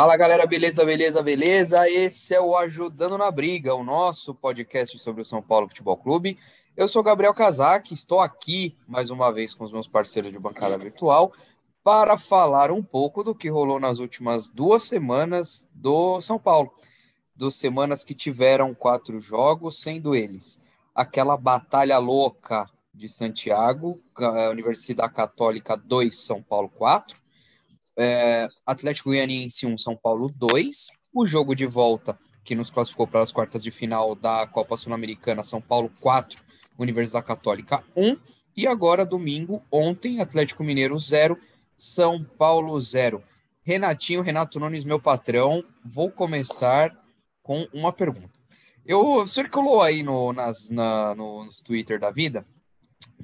Fala galera, beleza, beleza, beleza? Esse é o Ajudando na Briga, o nosso podcast sobre o São Paulo Futebol Clube. Eu sou Gabriel Casac, estou aqui mais uma vez com os meus parceiros de bancada virtual para falar um pouco do que rolou nas últimas duas semanas do São Paulo. Duas semanas que tiveram quatro jogos, sendo eles aquela batalha louca de Santiago, Universidade Católica 2, São Paulo 4, é, Atlético Goianiense 1, São Paulo 2, o jogo de volta que nos classificou para as quartas de final da Copa Sul-Americana, São Paulo 4, Universidade Católica 1, e agora domingo, ontem, Atlético Mineiro 0, São Paulo 0. Renatinho, Renato Nunes, meu patrão, vou começar com uma pergunta. Eu circulou aí no, nas, na, no, Twitter da vida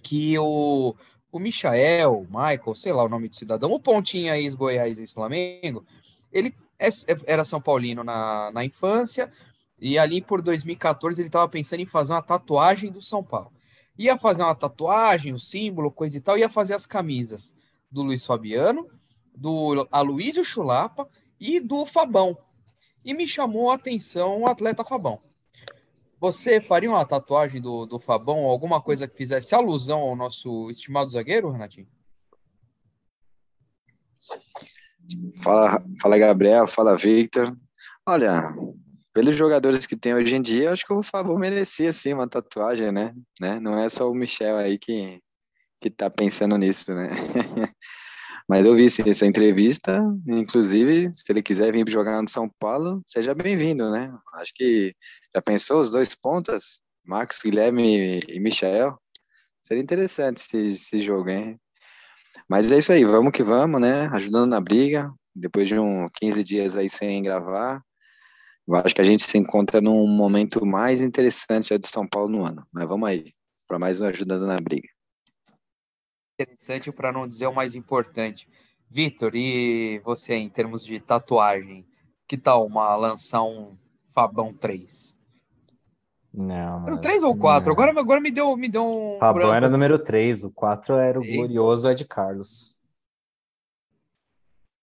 que o, o Michael, Michael, sei lá o nome do cidadão, o Pontinha ex-Goiás, ex-Flamengo, ele é, é, era São Paulino na, na infância e ali por 2014 ele estava pensando em fazer uma tatuagem do São Paulo. Ia fazer uma tatuagem, o um símbolo, coisa e tal, ia fazer as camisas do Luiz Fabiano, do Aloysio Chulapa e do Fabão. E me chamou a atenção o atleta Fabão. Você faria uma tatuagem do, do Fabão, alguma coisa que fizesse alusão ao nosso estimado zagueiro, Renatinho? Fala, fala Gabriel, fala Victor. Olha, pelos jogadores que tem hoje em dia, acho que o Fabão merecia sim uma tatuagem, né? né? Não é só o Michel aí que, que tá pensando nisso, né? Mas eu vi sim, essa entrevista, inclusive, se ele quiser vir jogar no São Paulo, seja bem-vindo, né? Acho que já pensou os dois pontas, Marcos Guilherme e Michael? Seria interessante esse, esse jogo, hein? Mas é isso aí, vamos que vamos, né? Ajudando na briga, depois de uns 15 dias aí sem gravar, acho que a gente se encontra num momento mais interessante do São Paulo no ano. Mas vamos aí, para mais um Ajudando na Briga interessante para não dizer o mais importante. Vitor, e você em termos de tatuagem, que tal uma lançar um Fabão 3? Não. Era o 3 ou o 4? Agora, agora me deu, me deu um. Fabão era o número 3, o 4 era o Eita. glorioso Ed Carlos.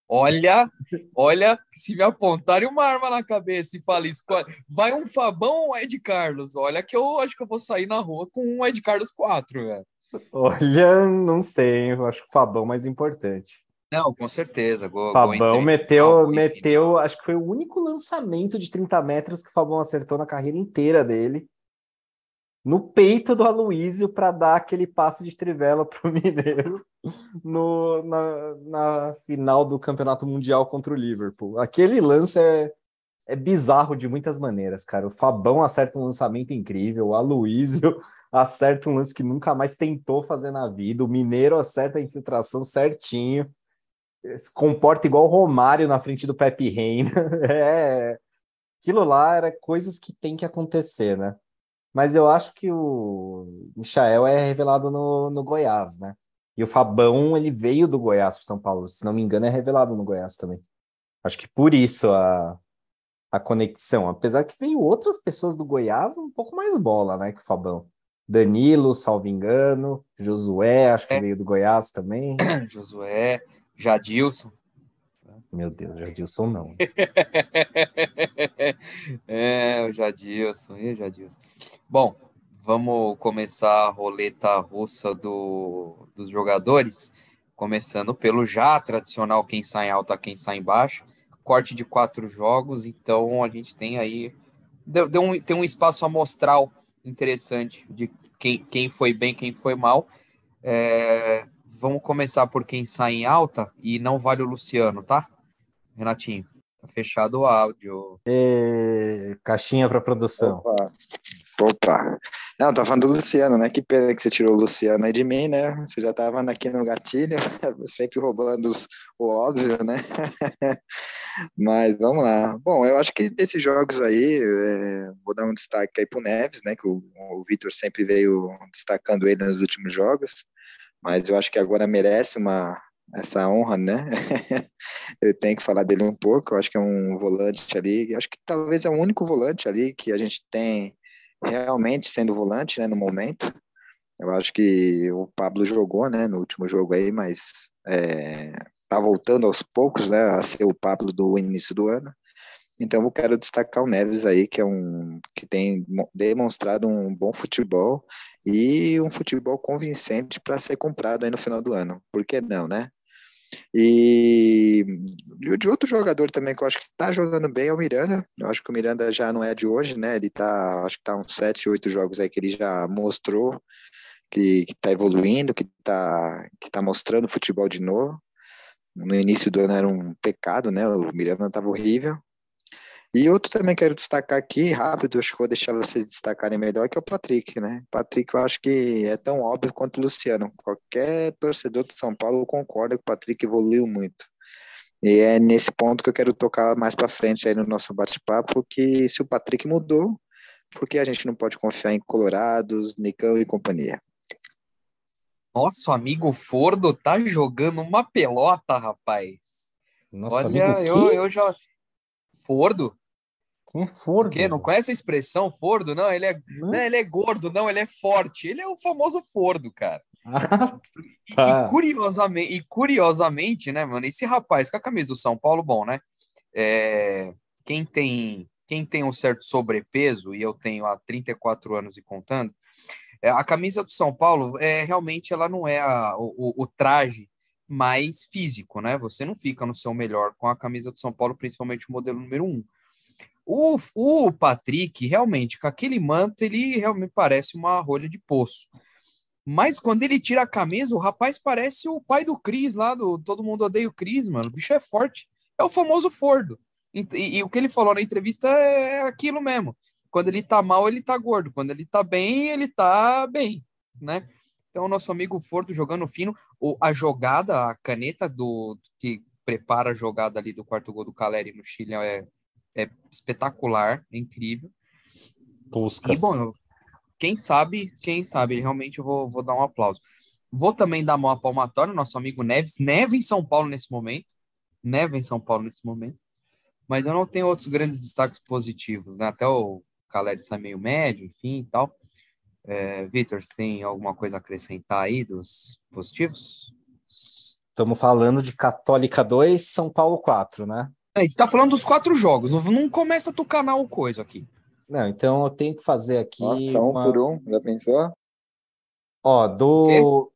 Olha, olha, se me apontarem uma arma na cabeça e falar escolhe, vai um Fabão ou Ed Carlos? Olha que eu acho que eu vou sair na rua com um Ed Carlos 4, velho. Olha, não sei, eu acho que o Fabão é mais importante. Não, com certeza. Go, Fabão meteu, meteu, acho que foi o único lançamento de 30 metros que o Fabão acertou na carreira inteira dele. No peito do Aloísio para dar aquele passe de trivela para o Mineiro no, na, na final do Campeonato Mundial contra o Liverpool. Aquele lance é, é bizarro de muitas maneiras, cara. O Fabão acerta um lançamento incrível, o Aloísio acerta um lance que nunca mais tentou fazer na vida. O Mineiro acerta a infiltração certinho. Se comporta igual o Romário na frente do Pepe Reina. É, aquilo lá era coisas que tem que acontecer, né? Mas eu acho que o Michael é revelado no, no Goiás, né? E o Fabão, ele veio do Goiás para São Paulo. Se não me engano, é revelado no Goiás também. Acho que por isso a, a conexão. Apesar que veio outras pessoas do Goiás um pouco mais bola, né, que o Fabão. Danilo, salvo engano, Josué, acho que é. veio do Goiás também. Josué, Jadilson. Meu Deus, Jadilson não. é, o Jadilson, e Jadilson. Bom, vamos começar a roleta russa do, dos jogadores, começando pelo já tradicional quem sai em alta, quem sai em baixo. Corte de quatro jogos, então a gente tem aí. Deu, deu um, tem um espaço amostral interessante de quem, quem foi bem, quem foi mal. É, vamos começar por quem sai em alta e não vale o Luciano, tá? Renatinho, tá fechado o áudio. E... Caixinha para produção. Opa. Opa. Não, tá falando do Luciano, né? Que pena que você tirou o Luciano aí de mim, né? Você já tava aqui no gatilho, sempre roubando os, o óbvio, né? Mas vamos lá. Bom, eu acho que desses jogos aí, é, vou dar um destaque aí pro Neves, né? Que o, o Vitor sempre veio destacando ele nos últimos jogos. Mas eu acho que agora merece uma, essa honra, né? eu tenho que falar dele um pouco. Eu acho que é um volante ali. Acho que talvez é o único volante ali que a gente tem realmente sendo volante, né, no momento. Eu acho que o Pablo jogou, né, no último jogo aí, mas é, tá voltando aos poucos, né, a ser o Pablo do início do ano. Então eu quero destacar o Neves aí, que é um que tem demonstrado um bom futebol e um futebol convincente para ser comprado aí no final do ano. Por que não, né? E de outro jogador também que eu acho que está jogando bem é o Miranda. Eu acho que o Miranda já não é de hoje, né? Ele tá, acho que tá uns 7, 8 jogos aí que ele já mostrou que, está evoluindo, que está que tá mostrando futebol de novo. No início do ano era um pecado, né? O Miranda estava horrível. E outro também quero destacar aqui, rápido, acho que vou deixar vocês destacarem melhor, que é o Patrick, né? Patrick eu acho que é tão óbvio quanto o Luciano. Qualquer torcedor de São Paulo concorda que o Patrick evoluiu muito. E é nesse ponto que eu quero tocar mais para frente aí no nosso bate-papo, que se o Patrick mudou, por que a gente não pode confiar em Colorados, Nicão e companhia? Nosso amigo Fordo tá jogando uma pelota, rapaz. Nosso Olha, eu, eu já. Fordo? Quem é Fordo? Porque não conhece a expressão Fordo? Não, ele é, não. Né, ele é gordo, não, ele é forte. Ele é o famoso Fordo, cara. Ah, e, tá. e, curiosamente, e curiosamente, né, mano, esse rapaz com a camisa do São Paulo, bom, né? É, quem tem quem tem um certo sobrepeso, e eu tenho há 34 anos e contando, é, a camisa do São Paulo, é realmente, ela não é a, o, o traje mais físico, né? Você não fica no seu melhor com a camisa do São Paulo, principalmente o modelo número um. O, o Patrick, realmente, com aquele manto, ele realmente parece uma rolha de poço. Mas quando ele tira a camisa, o rapaz parece o pai do Cris lá, do Todo Mundo Odeia o Cris, mano. O bicho é forte. É o famoso Fordo. E, e, e, o que ele falou na entrevista é aquilo mesmo. Quando ele tá mal, ele tá gordo. Quando ele tá bem, ele tá bem, né? Então, o nosso amigo Fordo jogando fino. O, a jogada, a caneta do que prepara a jogada ali do quarto gol do Caleri no Chile é é espetacular, é incrível. Puscas. E, bom, quem sabe, quem sabe, realmente eu vou, vou dar um aplauso. Vou também dar uma palmatória nosso amigo Neves. Neve em São Paulo nesse momento. Neve em São Paulo nesse momento. Mas eu não tenho outros grandes destaques positivos, né? Até o Caleri sai meio médio, enfim e tal. É, Vitor, você tem alguma coisa a acrescentar aí dos positivos? Estamos falando de Católica 2, São Paulo 4, né? É, a gente tá falando dos quatro jogos, não, não começa a tucanar o coisa aqui. Não, então eu tenho que fazer aqui. Nossa, um uma... por um, já pensou? Ó, do.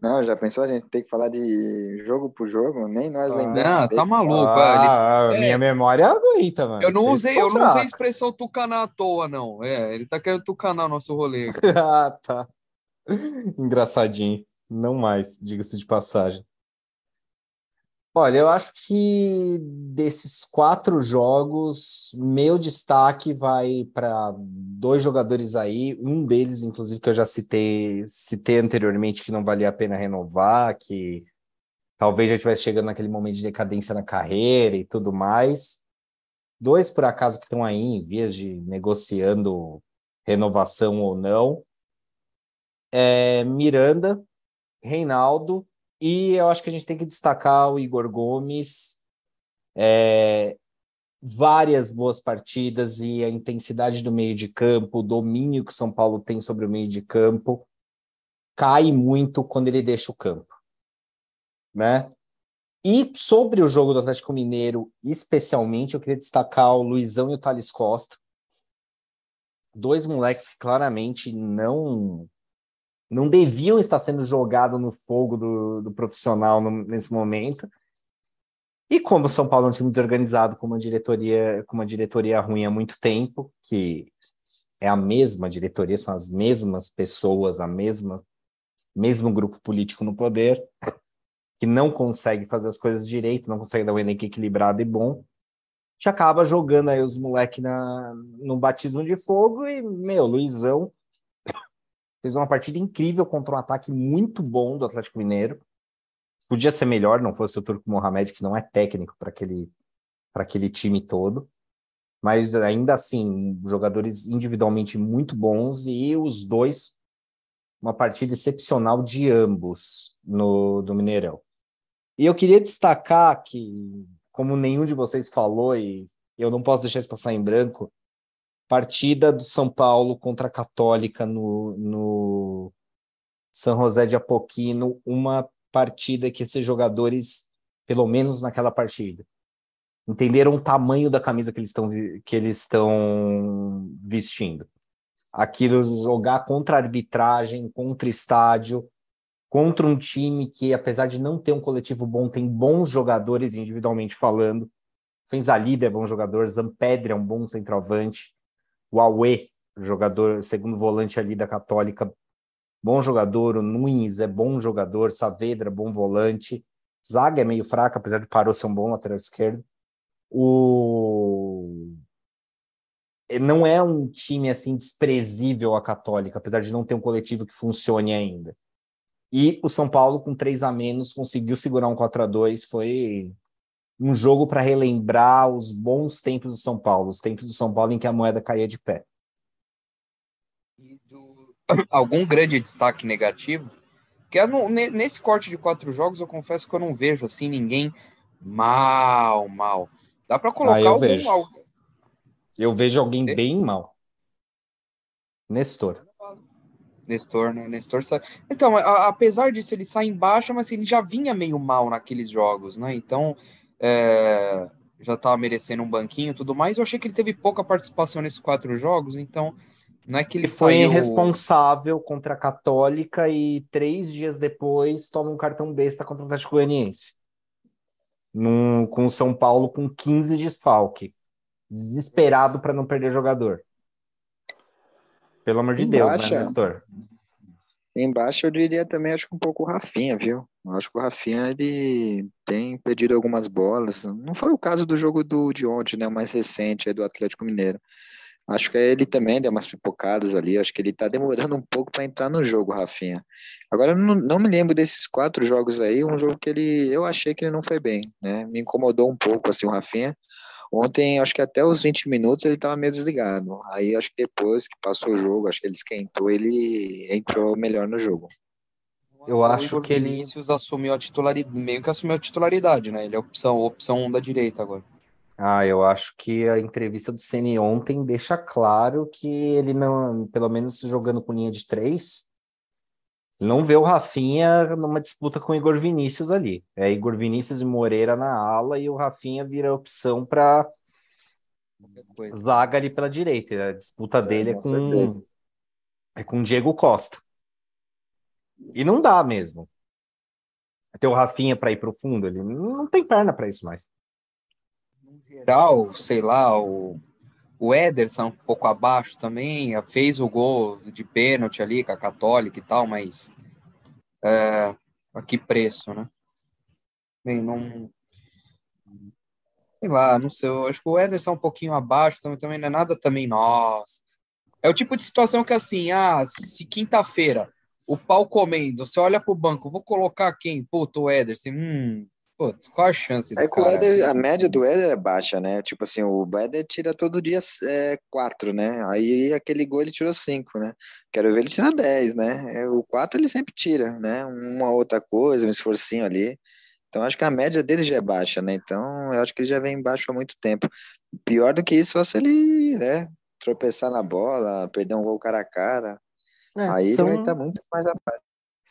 Não, já pensou? A gente tem que falar de jogo por jogo? Nem nós ah, lembramos. Não, tá maluco. Ah, ele... Minha é... memória aguenta, mano. Eu não usei, eu não usei a expressão tucanar à toa, não. É, ele tá querendo tucanar o nosso rolê. ah, tá. Engraçadinho. Não mais, diga-se de passagem. Olha, eu acho que desses quatro jogos, meu destaque vai para dois jogadores aí, um deles, inclusive, que eu já citei, citei anteriormente, que não valia a pena renovar, que talvez já estivesse chegando naquele momento de decadência na carreira e tudo mais. Dois, por acaso, que estão aí em vias de negociando renovação ou não. É Miranda, Reinaldo e eu acho que a gente tem que destacar o Igor Gomes, é, várias boas partidas e a intensidade do meio de campo, o domínio que o São Paulo tem sobre o meio de campo, cai muito quando ele deixa o campo. Né? E sobre o jogo do Atlético Mineiro, especialmente, eu queria destacar o Luizão e o Thales Costa. Dois moleques que claramente não não deviam estar sendo jogados no fogo do, do profissional no, nesse momento. E como o São Paulo é um time desorganizado, com uma diretoria, com uma diretoria ruim há muito tempo, que é a mesma diretoria, são as mesmas pessoas, a mesma mesmo grupo político no poder, que não consegue fazer as coisas direito, não consegue dar um elenco equilibrado e bom, já acaba jogando aí os moleques no batismo de fogo e, meu, Luizão Fez uma partida incrível contra um ataque muito bom do Atlético Mineiro. Podia ser melhor, não fosse o Turco Mohamed, que não é técnico para aquele, aquele time todo. Mas ainda assim, jogadores individualmente muito bons e os dois, uma partida excepcional de ambos no, do Mineirão. E eu queria destacar que, como nenhum de vocês falou, e eu não posso deixar isso passar em branco, partida do São Paulo contra a Católica no, no São José de Apoquino, uma partida que esses jogadores, pelo menos naquela partida, entenderam o tamanho da camisa que eles estão que eles estão vestindo. Aquilo jogar contra a arbitragem, contra estádio, contra um time que, apesar de não ter um coletivo bom, tem bons jogadores individualmente falando. Fenzalida é bom jogador, Zampedre é um bom centroavante, o Aue, jogador segundo volante ali da Católica, bom jogador, o Nunes é bom jogador, Saavedra bom volante, Zaga é meio fraca, apesar de Parou ser um bom lateral esquerdo. O não é um time assim desprezível a Católica, apesar de não ter um coletivo que funcione ainda. E o São Paulo, com três a menos, conseguiu segurar um 4 a 2 Foi um jogo para relembrar os bons tempos do São Paulo, os tempos do São Paulo em que a moeda caía de pé. Do... Algum grande destaque negativo? Que no, nesse corte de quatro jogos, eu confesso que eu não vejo assim ninguém mal, mal. Dá para colocar ah, eu algum, vejo. Eu vejo alguém é? bem mal. Nestor. Nestor, né? Nestor sa... Então, a, apesar disso, ele sai em baixa, mas ele já vinha meio mal naqueles jogos, né? Então, é... já estava merecendo um banquinho e tudo mais. Eu achei que ele teve pouca participação nesses quatro jogos, então não é que ele, ele foi saiu... irresponsável contra a Católica e três dias depois toma um cartão besta contra o Atlético Goianiense. Num, com o São Paulo com 15 desfalque. Desesperado para não perder jogador. Pelo amor de Deus, né, Nestor? Embaixo eu diria também, acho que um pouco o Rafinha, viu? Eu acho que o Rafinha ele tem perdido algumas bolas. Não foi o caso do jogo do, de ontem, né? O mais recente, é do Atlético Mineiro. Acho que ele também deu umas pipocadas ali. Acho que ele tá demorando um pouco para entrar no jogo, Rafinha. Agora, não, não me lembro desses quatro jogos aí. Um jogo que ele. Eu achei que ele não foi bem, né? Me incomodou um pouco, assim, o Rafinha. Ontem, acho que até os 20 minutos ele estava meio desligado. Aí, acho que depois que passou o jogo, acho que ele esquentou, ele entrou melhor no jogo. Eu acho que ele. Vinícius assumiu a titularidade, meio que assumiu a titularidade, né? Ele é opção, opção da direita agora. Ah, eu acho que a entrevista do Ceni ontem deixa claro que ele não, pelo menos jogando com linha de três, não vê o Rafinha numa disputa com o Igor Vinícius ali. É Igor Vinícius e Moreira na ala e o Rafinha vira opção para zaga ali pela direita. A disputa é, dele é com é com Diego Costa. E não dá mesmo. Ter o Rafinha para ir para o fundo, ele não tem perna para isso mais. No geral, sei lá, o o Ederson um pouco abaixo também, fez o gol de pênalti ali com a Católica e tal, mas é, a que preço, né? Bem, não. Sei lá, não sei, eu acho que o Ederson é um pouquinho abaixo também, também não é nada também, nossa. É o tipo de situação que assim, ah, se quinta-feira o pau comendo, você olha pro banco, vou colocar quem? Puto, o Ederson, hum, Putz, qual a chance? É que o Éder, a média do Éder é baixa, né? Tipo assim, o Éder tira todo dia é, quatro, né? Aí aquele gol ele tirou cinco, né? Quero ver ele tirar dez, né? É, o quatro ele sempre tira, né? Uma outra coisa, um esforcinho ali. Então acho que a média dele já é baixa, né? Então eu acho que ele já vem baixo há muito tempo. Pior do que isso, só se ele, né? Tropeçar na bola, perder um gol cara a cara. É, aí são... ele vai estar muito mais abaixo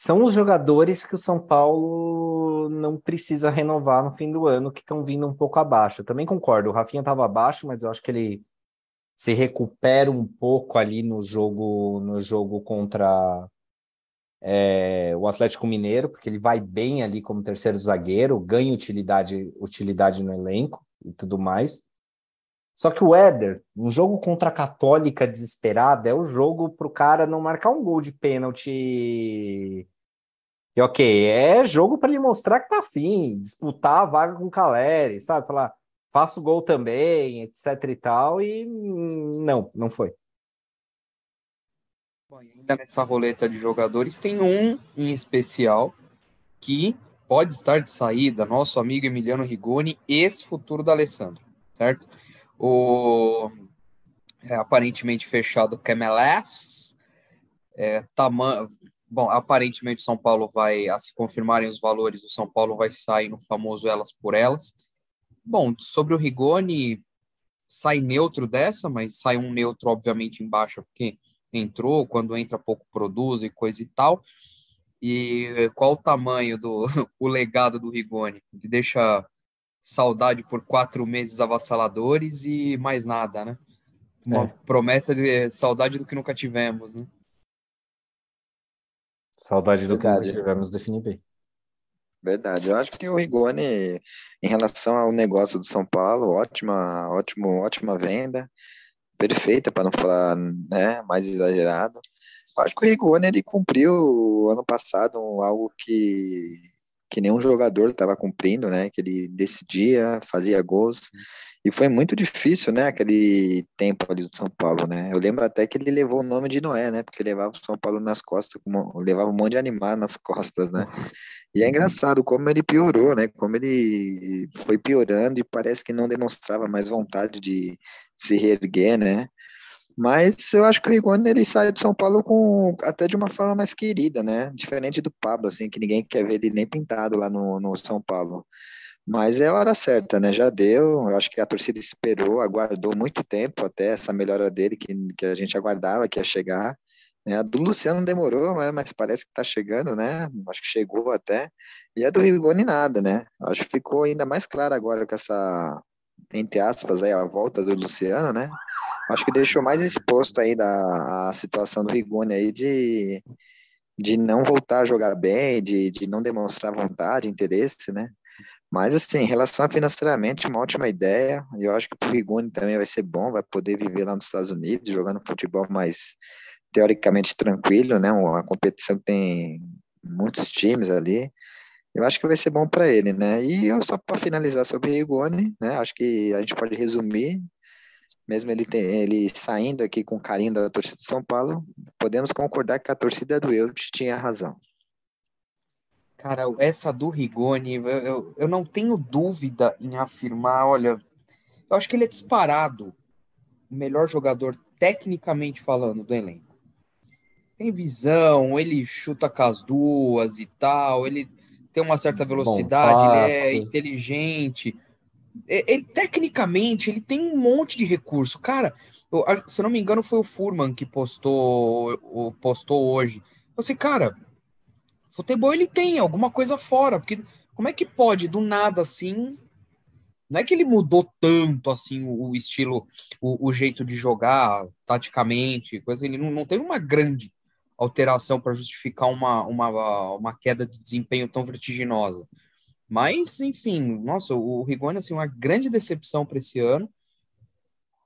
são os jogadores que o São Paulo não precisa renovar no fim do ano, que estão vindo um pouco abaixo. Eu também concordo, o Rafinha estava abaixo, mas eu acho que ele se recupera um pouco ali no jogo no jogo contra é, o Atlético Mineiro, porque ele vai bem ali como terceiro zagueiro, ganha utilidade, utilidade no elenco e tudo mais. Só que o Éder, um jogo contra a Católica desesperada, é o jogo para o cara não marcar um gol de pênalti. E ok, é jogo para ele mostrar que tá afim, disputar a vaga com o Caleri, sabe? Falar, faço gol também, etc e tal, e não, não foi. Bom, ainda nessa roleta de jogadores, tem um em especial que pode estar de saída, nosso amigo Emiliano Rigoni, ex-futuro da Alessandro, certo? O é, aparentemente fechado Camelés. É, tamanho, bom, aparentemente São Paulo vai, a se confirmarem os valores, o São Paulo vai sair no famoso elas por elas. Bom, sobre o Rigoni, sai neutro dessa, mas sai um neutro, obviamente, embaixo, porque entrou, quando entra pouco produz e coisa e tal. E qual o tamanho do o legado do Rigoni? Ele deixa saudade por quatro meses avassaladores e mais nada, né? Uma é. promessa de saudade do que nunca tivemos, né? Saudade do Verdade. que nunca tivemos, define bem. Verdade. Eu acho que o Rigoni, em relação ao negócio do São Paulo, ótima, ótimo, ótima venda, perfeita para não falar, né, mais exagerado. Eu acho que o Rigoni ele cumpriu ano passado algo que que nenhum jogador estava cumprindo, né? Que ele decidia, fazia gols. E foi muito difícil, né, aquele tempo ali do São Paulo, né? Eu lembro até que ele levou o nome de Noé, né? Porque levava o São Paulo nas costas, levava um monte de animais nas costas, né? E é engraçado como ele piorou, né? Como ele foi piorando e parece que não demonstrava mais vontade de se reerguer, né? Mas eu acho que o Rigoni ele sai de São Paulo com até de uma forma mais querida, né? Diferente do Pablo, assim, que ninguém quer ver ele nem pintado lá no, no São Paulo. Mas é a hora certa, né? Já deu. Eu acho que a torcida esperou, aguardou muito tempo até essa melhora dele, que, que a gente aguardava que ia chegar. Né? A do Luciano demorou, mas, mas parece que tá chegando, né? Acho que chegou até. E a do Rigoni nada, né? Acho que ficou ainda mais claro agora com essa, entre aspas, aí, a volta do Luciano, né? Acho que deixou mais exposto aí da, a situação do Rigoni aí de, de não voltar a jogar bem, de, de não demonstrar vontade, interesse, né? Mas, assim, em relação a financeiramente, uma ótima ideia. Eu acho que o Rigoni também vai ser bom, vai poder viver lá nos Estados Unidos, jogando futebol mais teoricamente tranquilo, né? Uma competição que tem muitos times ali. Eu acho que vai ser bom para ele, né? E eu, só para finalizar sobre o Rigoni, né? Acho que a gente pode resumir, mesmo ele, ele saindo aqui com carinho da torcida de São Paulo, podemos concordar que a torcida do Elche tinha razão. Cara, essa do Rigoni, eu, eu, eu, não tenho dúvida em afirmar, olha, eu acho que ele é disparado o melhor jogador, tecnicamente falando, do elenco. Tem visão, ele chuta com as duas e tal, ele tem uma certa velocidade, ele é inteligente. Ele, tecnicamente, ele tem um monte de recurso. Cara, eu, se eu não me engano, foi o Furman que postou, postou hoje. Eu sei, cara, Futebol ele tem alguma coisa fora, porque como é que pode do nada assim? Não é que ele mudou tanto assim o, estilo, o, o, jeito de jogar, taticamente, coisa. Ele não, não teve uma grande alteração para justificar uma, uma, uma queda de desempenho tão vertiginosa. Mas, enfim, nossa, o Rigoni assim uma grande decepção para esse ano.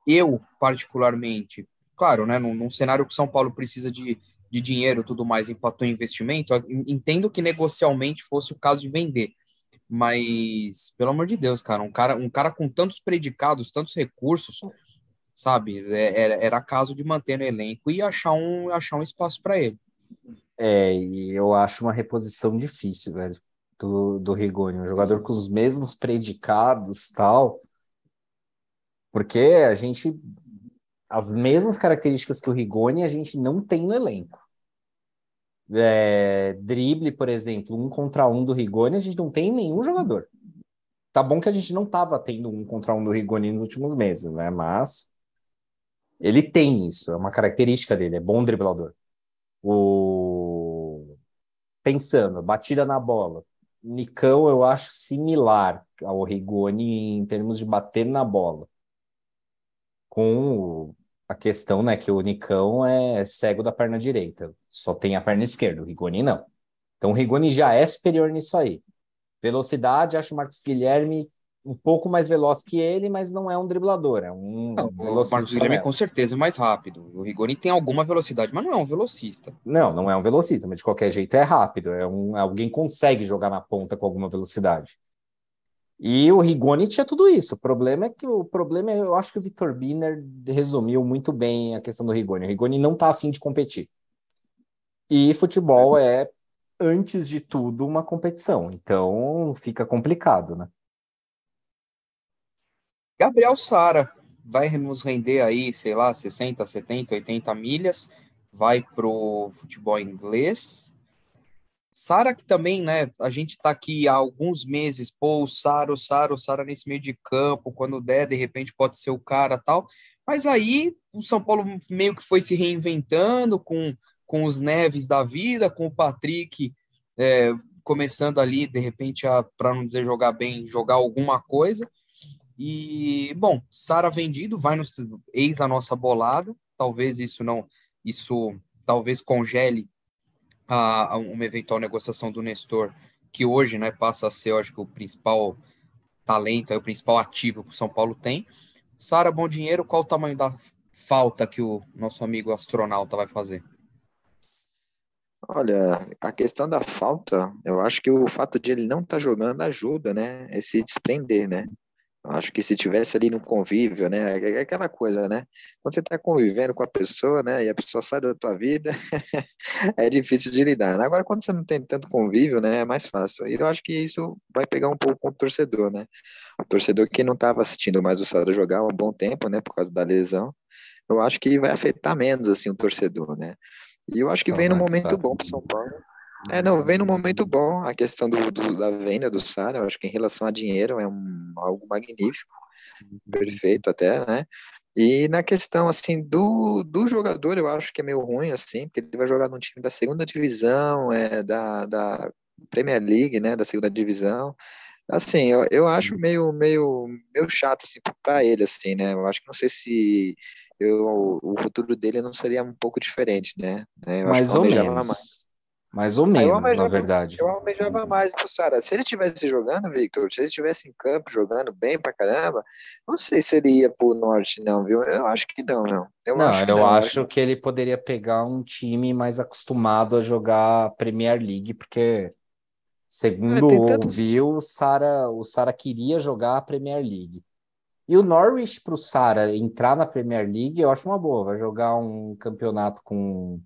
Eu particularmente, claro, né, num, num cenário que São Paulo precisa de de dinheiro tudo mais empatou em investimento, entendo que negocialmente fosse o caso de vender. Mas, pelo amor de Deus, cara, um cara, um cara com tantos predicados, tantos recursos, sabe? É, era, era caso de manter no elenco e achar um, achar um espaço para ele. É, e eu acho uma reposição difícil, velho, do, do Rigoni. Um jogador com os mesmos predicados tal. Porque a gente. As mesmas características que o Rigoni a gente não tem no elenco é, drible, por exemplo, um contra um do Rigoni, a gente não tem nenhum jogador. Tá bom que a gente não estava tendo um contra um do Rigoni nos últimos meses, né? Mas ele tem isso, é uma característica dele, é bom driblador. O pensando, batida na bola. Nicão eu acho similar ao Rigoni em termos de bater na bola. Com a questão, né, que o Nicão é cego da perna direita, só tem a perna esquerda, o Rigoni não. Então o Rigoni já é superior nisso aí. Velocidade, acho o Marcos Guilherme um pouco mais veloz que ele, mas não é um driblador, é um não, O Marcos Guilherme com certeza é mais rápido. O Rigoni tem alguma velocidade, mas não é um velocista. Não, não é um velocista, mas de qualquer jeito é rápido, é um alguém consegue jogar na ponta com alguma velocidade. E o Rigoni tinha tudo isso. O problema é que o problema é, eu acho que o Vitor Biner resumiu muito bem a questão do Rigoni. O Rigoni não está afim de competir. E futebol é, antes de tudo, uma competição. Então fica complicado, né? Gabriel Sara vai nos render aí, sei lá, 60, 70, 80 milhas, vai pro futebol inglês Sara, que também, né, a gente está aqui há alguns meses, pô, o Sara, o Sara, o Sara nesse meio de campo, quando der, de repente pode ser o cara tal. Mas aí o São Paulo meio que foi se reinventando com, com os Neves da vida, com o Patrick é, começando ali, de repente, para não dizer jogar bem, jogar alguma coisa. E, bom, Sara vendido, vai nos eis a nossa bolada. Talvez isso não, isso talvez congele a, a uma eventual negociação do Nestor, que hoje, né, passa a ser, eu acho que o principal talento, é o principal ativo que o São Paulo tem. Sara, bom dinheiro, qual o tamanho da falta que o nosso amigo astronauta vai fazer? Olha, a questão da falta, eu acho que o fato de ele não estar tá jogando ajuda, né? É se desprender, né? Acho que se tivesse ali no convívio, né? É, é aquela coisa, né? Quando você está convivendo com a pessoa, né? E a pessoa sai da tua vida, é difícil de lidar. Agora, quando você não tem tanto convívio, né? É mais fácil. E eu acho que isso vai pegar um pouco com o torcedor, né? O torcedor que não estava assistindo mais o Sara jogar há um bom tempo, né? Por causa da lesão, eu acho que vai afetar menos, assim, o torcedor, né? E eu acho que vem no momento bom para São Paulo. É, não, vem no momento bom a questão do, do da venda do Sara. Eu acho que em relação a dinheiro é um, algo magnífico, perfeito até, né? E na questão, assim, do, do jogador, eu acho que é meio ruim, assim, porque ele vai jogar num time da segunda divisão, é, da, da Premier League, né, da segunda divisão. Assim, eu, eu acho meio, meio, meio chato, assim, para ele, assim, né? Eu acho que não sei se eu, o futuro dele não seria um pouco diferente, né? Eu mais ou menos. Mais. Mais ou menos, almejava, na verdade. Eu almejava mais pro Sara. Se ele tivesse jogando, Victor, se ele tivesse em campo jogando bem pra caramba, não sei se ele ia pro norte, não, viu? Eu acho que não, não. Eu não, acho eu não, acho que ele poderia pegar um time mais acostumado a jogar Premier League, porque segundo é, ouviu, o Sara o Sara queria jogar a Premier League. E o Norwich para o Sara entrar na Premier League, eu acho uma boa. Vai jogar um campeonato com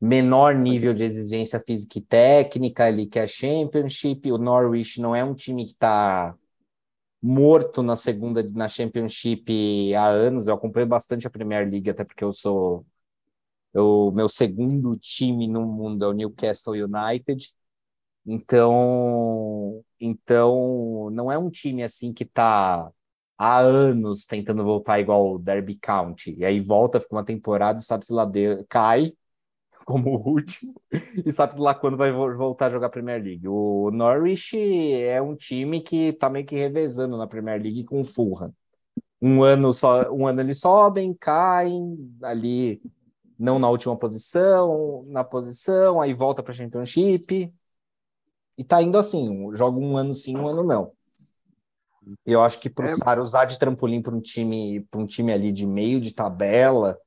menor nível de exigência física e técnica ali, que é a Championship. O Norwich não é um time que está morto na segunda na Championship há anos. Eu acompanho bastante a Premier League, até porque eu sou o meu segundo time no mundo é o Newcastle United. Então, então não é um time assim que está há anos tentando voltar igual o Derby County. E aí volta, fica uma temporada sabe-se lá, de... cai como o último, e sabe-se lá quando vai voltar a jogar Premier League. O Norwich é um time que tá meio que revezando na Premier League com o Fulham. Um ano só, um ano eles sobem, caem ali não na última posição, na posição, aí volta para Championship. E tá indo assim, joga um ano sim, um ano não. Eu acho que para o é... Usar de trampolim para um time, para um time ali de meio de tabela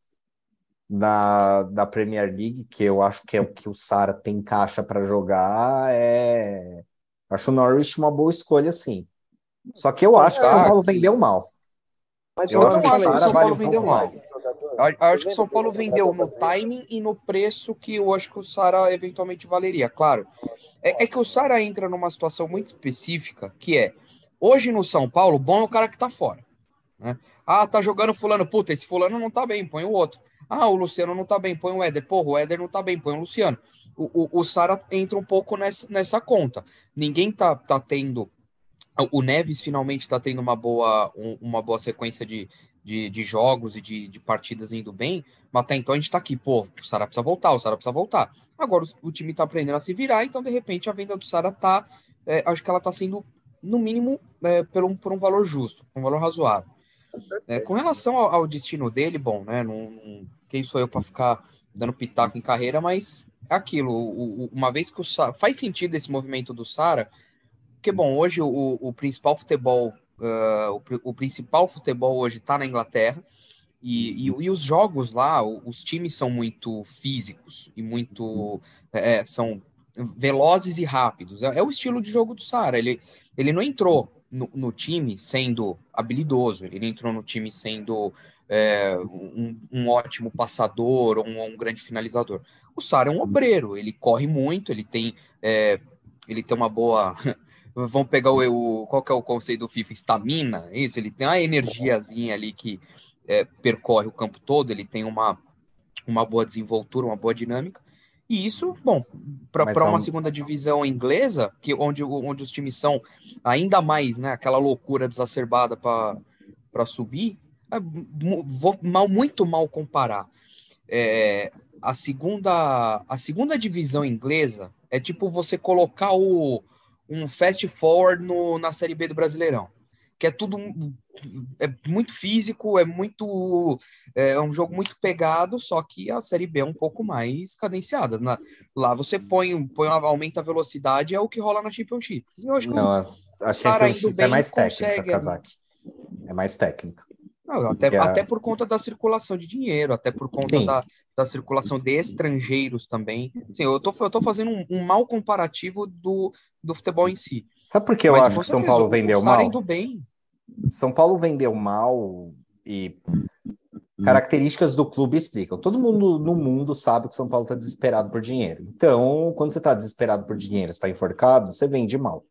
da, da Premier League, que eu acho que é o que o Sara tem caixa para jogar, é acho o Norwich uma boa escolha, sim. Só que eu acho que o São Paulo vendeu mal. Mas eu, eu acho que o Sara vale um vendeu mal. Eu acho que o São Paulo vendeu no timing e no preço que eu acho que o Sara eventualmente valeria. Claro, é, é que o Sara entra numa situação muito específica, que é Hoje no São Paulo, bom é o cara que tá fora. Né? Ah, tá jogando fulano, puta, esse fulano não tá bem, põe o outro. Ah, o Luciano não tá bem, põe o Éder. Porra, o Éder não tá bem, põe o Luciano. O, o, o Sara entra um pouco nessa, nessa conta. Ninguém tá, tá tendo. O Neves finalmente tá tendo uma boa, um, uma boa sequência de, de, de, jogos e de, de partidas indo bem, mas até então a gente tá aqui, pô, o Sara precisa voltar, o Sara precisa voltar. Agora o, o, time tá aprendendo a se virar, então de repente a venda do Sara tá. É, acho que ela tá sendo no mínimo, é, por, um, por um valor justo, um valor razoável. É, com relação ao, ao, destino dele, bom, né? Não, não, quem sou eu para ficar dando pitaco em carreira, mas é aquilo. O, o, uma vez que o Sara, faz sentido esse movimento do Sara, porque bom, hoje o, o principal futebol, uh, o, principal futebol hoje está na Inglaterra. E, e, e, os jogos lá, os times são muito físicos e muito é, são velozes e rápidos. É, é, o estilo de jogo do Sara. Ele, ele não entrou no, no, time sendo habilidoso, ele entrou no time sendo é, um, um, ótimo passador ou um, um, grande finalizador. O Sara é um obreiro, ele corre muito, ele tem, é, ele tem uma boa. Vamos pegar o, o, Qual que é o conceito do FIFA? Estamina, isso? Ele tem uma energiazinha ali que é, percorre o campo todo, ele tem uma, uma boa desenvoltura, uma boa dinâmica. E isso, bom, para são... uma segunda divisão inglesa, que onde, onde os times são ainda mais, né, aquela loucura exacerbada para subir, é, vou mal, muito mal comparar. É, a segunda a segunda divisão inglesa É tipo você colocar o, um fast forward no, na Série B do Brasileirão. Que é tudo é muito físico, é muito é um jogo muito pegado, só que a Série B é um pouco mais cadenciada. Na, lá você põe, põe aumenta a velocidade, é o que rola na Championship. Eu acho que Não, a Championship é mais técnica, Kazaki. É mais técnica. Não, até, a... até por conta da circulação de dinheiro, até por conta da, da circulação de estrangeiros também. Sim, eu tô, eu tô fazendo um, um mal comparativo do, do futebol em si. Sabe por que eu Mas, acho que São Paulo vendeu mal? Bem. São Paulo vendeu mal e características do clube explicam. Todo mundo no mundo sabe que São Paulo está desesperado por dinheiro. Então, quando você está desesperado por dinheiro, está enforcado, você vende mal.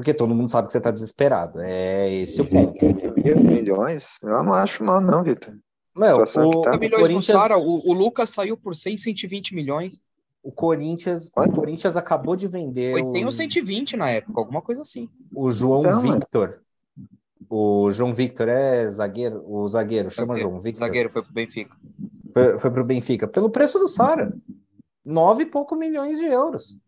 Porque todo mundo sabe que você está desesperado. É esse o ponto. milhões? Eu não acho mal, não, Vitor. Não, o, tá... milhões Corinthians... Sara, o, o Lucas saiu por 100, 120 milhões. O Corinthians, o Corinthians acabou de vender. Foi 100 o... ou 120 na época, alguma coisa assim. O João então, Victor. O João Victor é zagueiro, o zagueiro, chama zagueiro, João Victor. Zagueiro foi pro Benfica. Foi, foi pro Benfica. Pelo preço do Sara. Nove e pouco milhões de euros.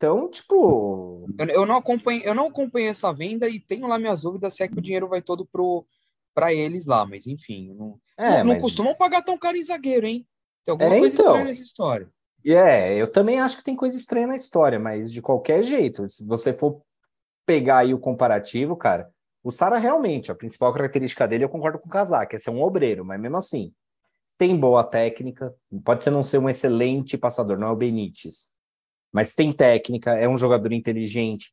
Então, tipo. Eu, eu, não acompanhei, eu não essa venda e tenho lá minhas dúvidas se é que o dinheiro vai todo pro para eles lá, mas enfim, não, é, não, mas... costumam pagar tão caro em zagueiro, hein? Tem alguma é, coisa então... estranha nessa história. É, eu também acho que tem coisa estranha na história, mas de qualquer jeito, se você for pegar aí o comparativo, cara, o Sara realmente, a principal característica dele, eu concordo com o Casaque, é ser um obreiro, mas mesmo assim, tem boa técnica, pode ser não ser um excelente passador, não é o Benítez, mas tem técnica, é um jogador inteligente,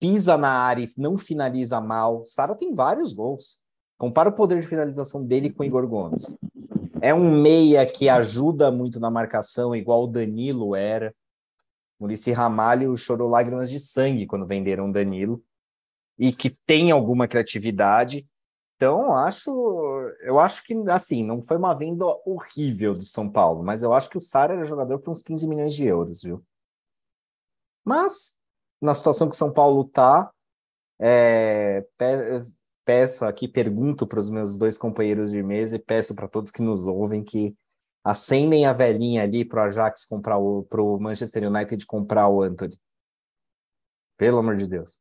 pisa na área e não finaliza mal. Sara tem vários gols. Compara o poder de finalização dele com o Igor Gomes. É um meia que ajuda muito na marcação, igual o Danilo era. Murici Ramalho chorou lágrimas de sangue quando venderam o Danilo. E que tem alguma criatividade. Então, acho, eu acho que, assim, não foi uma venda horrível de São Paulo, mas eu acho que o Sara era jogador por uns 15 milhões de euros, viu? Mas, na situação que o São Paulo tá, é, peço aqui, pergunto para os meus dois companheiros de mesa e peço para todos que nos ouvem que acendem a velhinha ali para o Ajax comprar o para o Manchester United comprar o Anthony. Pelo amor de Deus.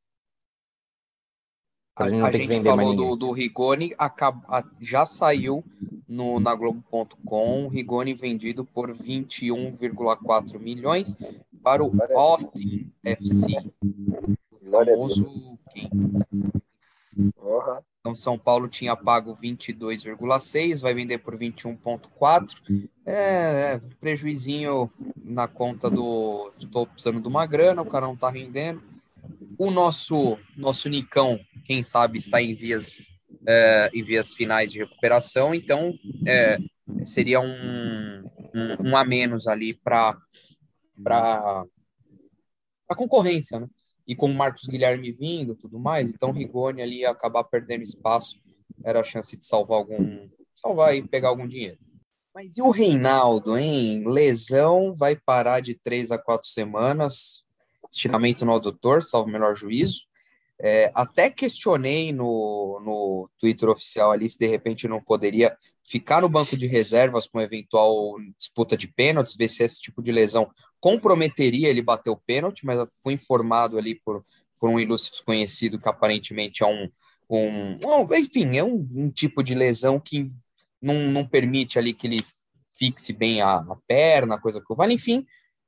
A, gente, a gente falou do, do Rigoni, acaba, já saiu no, na Globo.com, Rigoni vendido por 21,4 milhões para o Austin FC. O famoso quem? Uhum. Então, São Paulo tinha pago 22,6, vai vender por 21,4. É, é, prejuizinho na conta do. Estou precisando de uma grana, o cara não está rendendo. O nosso nosso Nicão, quem sabe, está em vias, é, em vias finais de recuperação, então é, seria um, um, um, a menos ali para a concorrência, né? e com o Marcos Guilherme vindo tudo mais, então Rigoni ali ia acabar perdendo espaço, era a chance de salvar algum, salvar e pegar algum dinheiro. Mas e o Reinaldo, hein? Lesão vai parar de três a quatro semanas, estiramento no adutor, salvo o melhor juízo. É, até questionei no, no Twitter oficial ali se de repente não poderia ficar no banco de reservas com eventual disputa de pênaltis, ver se esse tipo de lesão comprometeria ele bater o pênalti, mas fui informado ali por, por um ilustre desconhecido que aparentemente é um, um, um enfim, é um, um, tipo de lesão que não, não permite ali que ele fixe bem a, a perna, coisa que vale, enfim,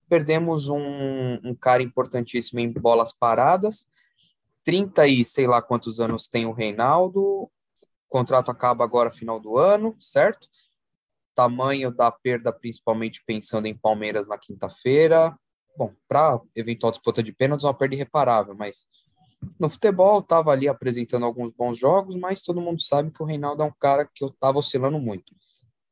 perdemos um, um cara importantíssimo em bolas paradas, 30 e sei lá quantos anos tem o Reinaldo, o contrato acaba agora final do ano, certo? Tamanho da perda, principalmente pensando em Palmeiras na quinta-feira. Bom, para eventual disputa de pênaltis, uma perda irreparável, mas no futebol estava ali apresentando alguns bons jogos, mas todo mundo sabe que o Reinaldo é um cara que eu estava oscilando muito.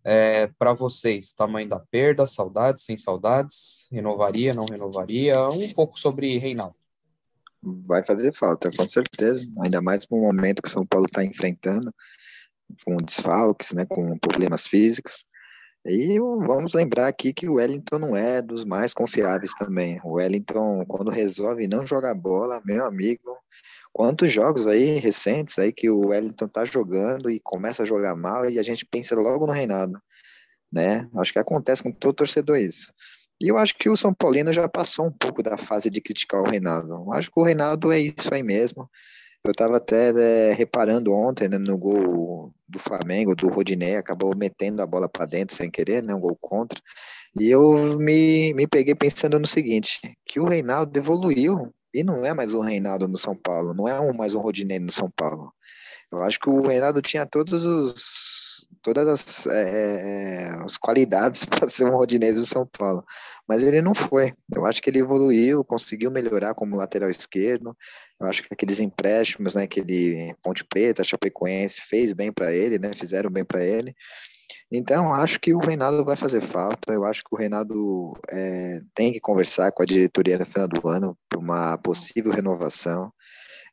É, para vocês, tamanho da perda, saudades, sem saudades, renovaria, não renovaria, um pouco sobre Reinaldo vai fazer falta, com certeza. Ainda mais no momento que o São Paulo está enfrentando, com desfalques, né, com problemas físicos. E vamos lembrar aqui que o Wellington não é dos mais confiáveis também. O Wellington, quando resolve não jogar bola, meu amigo, quantos jogos aí recentes aí que o Wellington tá jogando e começa a jogar mal e a gente pensa logo no Reinaldo, né? Acho que acontece com todo torcedor isso. E eu acho que o São Paulino já passou um pouco da fase de criticar o Reinaldo. Eu acho que o Reinaldo é isso aí mesmo. Eu estava até é, reparando ontem né, no gol do Flamengo, do Rodinei, acabou metendo a bola para dentro sem querer, né, um gol contra. E eu me, me peguei pensando no seguinte, que o Reinaldo evoluiu e não é mais o Reinaldo no São Paulo, não é um, mais um Rodinei no São Paulo. Eu acho que o Reinaldo tinha todos os, todas as, é, é as qualidades para ser um Rodinei do São Paulo, mas ele não foi. Eu acho que ele evoluiu, conseguiu melhorar como lateral esquerdo. Eu acho que aqueles empréstimos, né, aquele Ponte Preta, Chapecoense, fez bem para ele, né, fizeram bem para ele. Então, acho que o Reinaldo vai fazer falta. Eu acho que o Reinaldo é, tem que conversar com a diretoria no final do ano para uma possível renovação.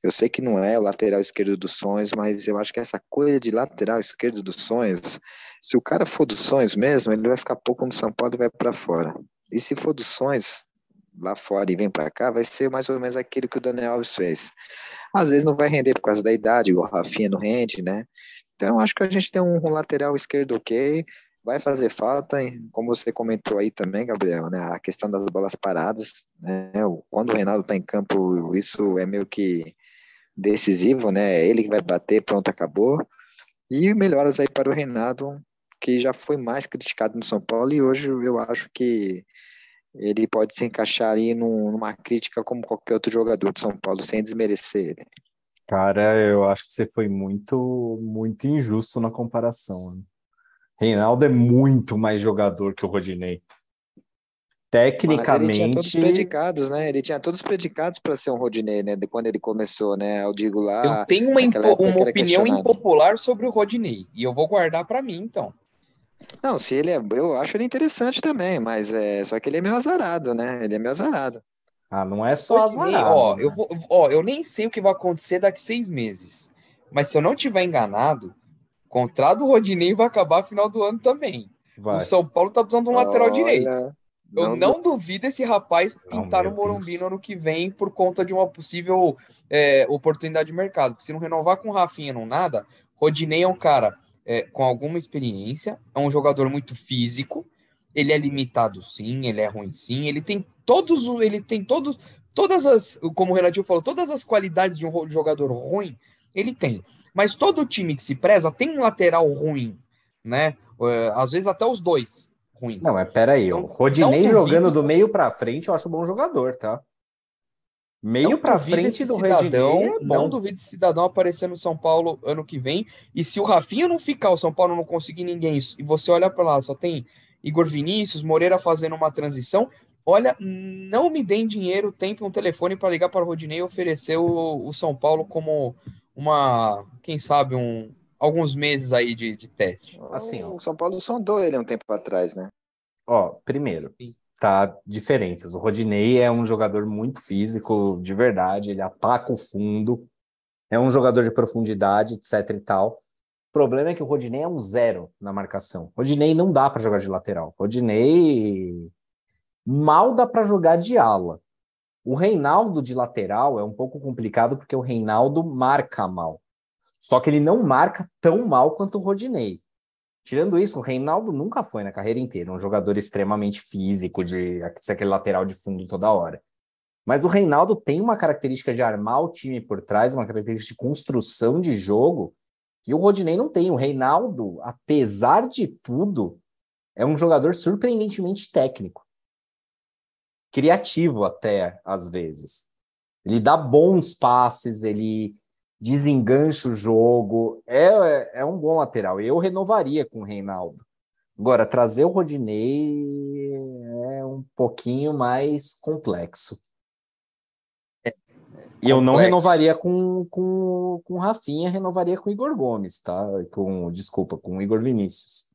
Eu sei que não é o lateral esquerdo dos sonhos, mas eu acho que essa coisa de lateral esquerdo dos sonhos, se o cara for dos sonhos mesmo, ele vai ficar pouco no São Paulo e vai para fora. E se for dos sonhos lá fora e vem para cá, vai ser mais ou menos aquilo que o Daniel Alves fez. Às vezes não vai render por causa da idade, o Rafinha não rende, né? Então, acho que a gente tem um, lateral esquerdo ok, vai fazer falta, como você comentou aí também, Gabriel, né? A questão das bolas paradas, né? Quando o Reinaldo está em campo, isso é meio que decisivo, né? É ele que vai bater, pronto, acabou. E melhoras aí para o Reinaldo, que já foi mais criticado no São Paulo e hoje eu acho que ele pode se encaixar aí numa crítica como qualquer outro jogador de São Paulo, sem desmerecer ele. Cara, eu acho que você foi muito, muito injusto na comparação. Né? Reinaldo é muito mais jogador que o Rodinei. Tecnicamente. Mas ele tinha todos os predicados, né? Ele tinha todos os predicados para ser um Rodinei, né? De quando ele começou, né? Eu digo lá. Eu tenho uma, impo uma opinião impopular sobre o Rodinei e eu vou guardar para mim, então. Não, se ele é. Eu acho ele interessante também, mas é. Só que ele é meio azarado, né? Ele é meio azarado. Ah, não é só azarado. Ó, né? eu vou, ó, eu nem sei o que vai acontecer daqui seis meses. Mas se eu não tiver enganado, o contrato do Rodinei vai acabar no final do ano também. Vai. O São Paulo tá precisando de um lateral Olha, direito. Eu não, não duvido esse rapaz pintar no Morumbi no ano que vem por conta de uma possível é, oportunidade de mercado. Porque se não renovar com o Rafinha não nada, Rodinei é um cara é, com alguma experiência, é um jogador muito físico, ele é limitado sim, ele é ruim sim, ele tem todos, ele tem todos, todas as, como o Renatinho falou, todas as qualidades de um jogador ruim, ele tem. Mas todo time que se preza tem um lateral ruim, né? É, às vezes até os dois ruins. Não, mas peraí, então, o Rodinei jogando do meio para frente, eu acho bom jogador, tá? Meio para frente do cidadão, é Não duvido esse cidadão aparecer no São Paulo ano que vem. E se o Rafinha não ficar, o São Paulo não conseguir ninguém, e você olha para lá, só tem Igor Vinícius, Moreira fazendo uma transição. Olha, não me deem dinheiro, tempo, um telefone para ligar para o Rodinei e oferecer o, o, São Paulo como uma, quem sabe, um, alguns meses aí de, de teste. Assim, ó. o São Paulo sondou ele um tempo atrás, né? Ó, primeiro, tá diferenças. O Rodinei é um jogador muito físico, de verdade, ele ataca o fundo, é um jogador de profundidade, etc e tal. Problema é que o Rodinei é um zero na marcação. Rodinei não dá para jogar de lateral. Rodinei mal dá para jogar de ala. O Reinaldo de lateral é um pouco complicado porque o Reinaldo marca mal. Só que ele não marca tão mal quanto o Rodinei. Tirando isso, o Reinaldo nunca foi na carreira inteira um jogador extremamente físico, de ser aquele lateral de fundo toda hora. Mas o Reinaldo tem uma característica de armar o time por trás, uma característica de construção de jogo que o Rodinei não tem. O Reinaldo, apesar de tudo, é um jogador surpreendentemente técnico. Criativo até, às vezes. Ele dá bons passes, ele desengancha o jogo. É, é um bom lateral. Eu renovaria com o Reinaldo. Agora, trazer o Rodinei é um pouquinho mais complexo. E eu não renovaria com, com, com Rafinha, renovaria com Igor Gomes, tá? Com, desculpa, com Igor Vinícius.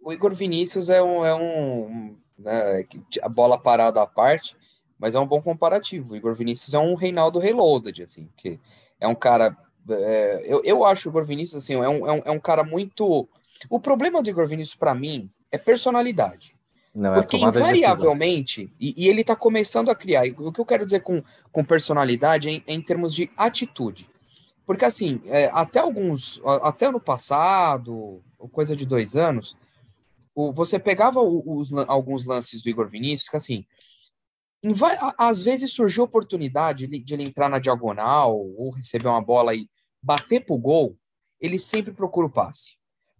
O Igor Vinícius é um, é um né, a bola parada à parte, mas é um bom comparativo. O Igor Vinícius é um Reinaldo Reloaded, assim, que é um cara. É, eu, eu acho o Igor Vinícius assim, é um, é um, é um cara muito. O problema do Igor Vinícius, para mim, é personalidade. Não, é Porque invariavelmente, e, e, ele está começando a criar, o que eu quero dizer com, com personalidade é em, é em termos de atitude. Porque assim, é, até alguns, até ano passado, coisa de dois anos, o, você pegava os, alguns lances do Igor Vinícius, que assim, às vezes surgiu a oportunidade de ele entrar na diagonal ou receber uma bola e bater pro gol, ele sempre procura o passe.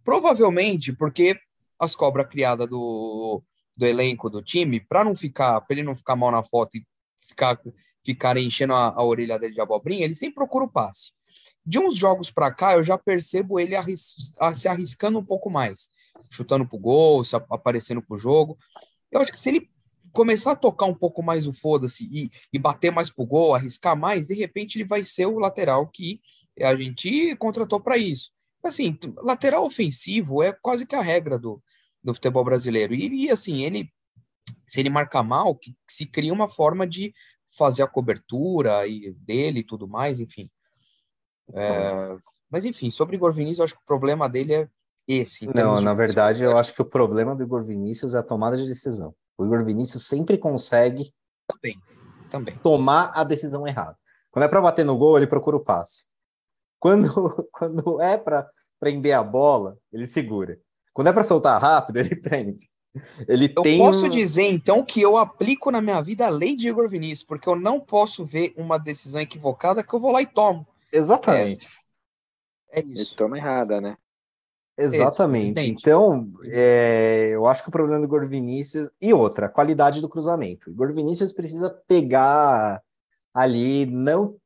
Provavelmente porque as cobras criadas do, do elenco do time, para não ficar, para ele não ficar mal na foto e ficar, ficar enchendo a, a orelha dele de abobrinha, ele sempre procura o passe. De uns jogos para cá, eu já percebo ele arris, se arriscando um pouco mais, chutando pro gol, se aparecendo pro jogo. Eu acho que se ele começar a tocar um pouco mais o foda-se e, e bater mais pro gol, arriscar mais, de repente ele vai ser o lateral que a gente contratou para isso. Assim, lateral ofensivo é quase que a regra do, do futebol brasileiro. E, e assim, ele se ele marcar mal, que, que, se cria uma forma de fazer a cobertura e dele e tudo mais, enfim. É, mas enfim, sobre Igor Vinícius, eu acho que o problema dele é esse. Não, na verdade, eu acho que o problema do Igor Vinícius é a tomada de decisão. O Igor Vinícius sempre consegue também, também. tomar a decisão errada. Quando é para bater no gol, ele procura o passe. Quando, quando é para prender a bola, ele segura. Quando é para soltar rápido, ele prende. Ele eu tem posso dizer, então, que eu aplico na minha vida a lei de Igor Vinícius, porque eu não posso ver uma decisão equivocada que eu vou lá e tomo. Exatamente. É, é isso. Ele toma errada, né? Exatamente. É, então, é, eu acho que o problema do Igor Vinícius. E outra, a qualidade do cruzamento. O Igor Vinícius precisa pegar ali, não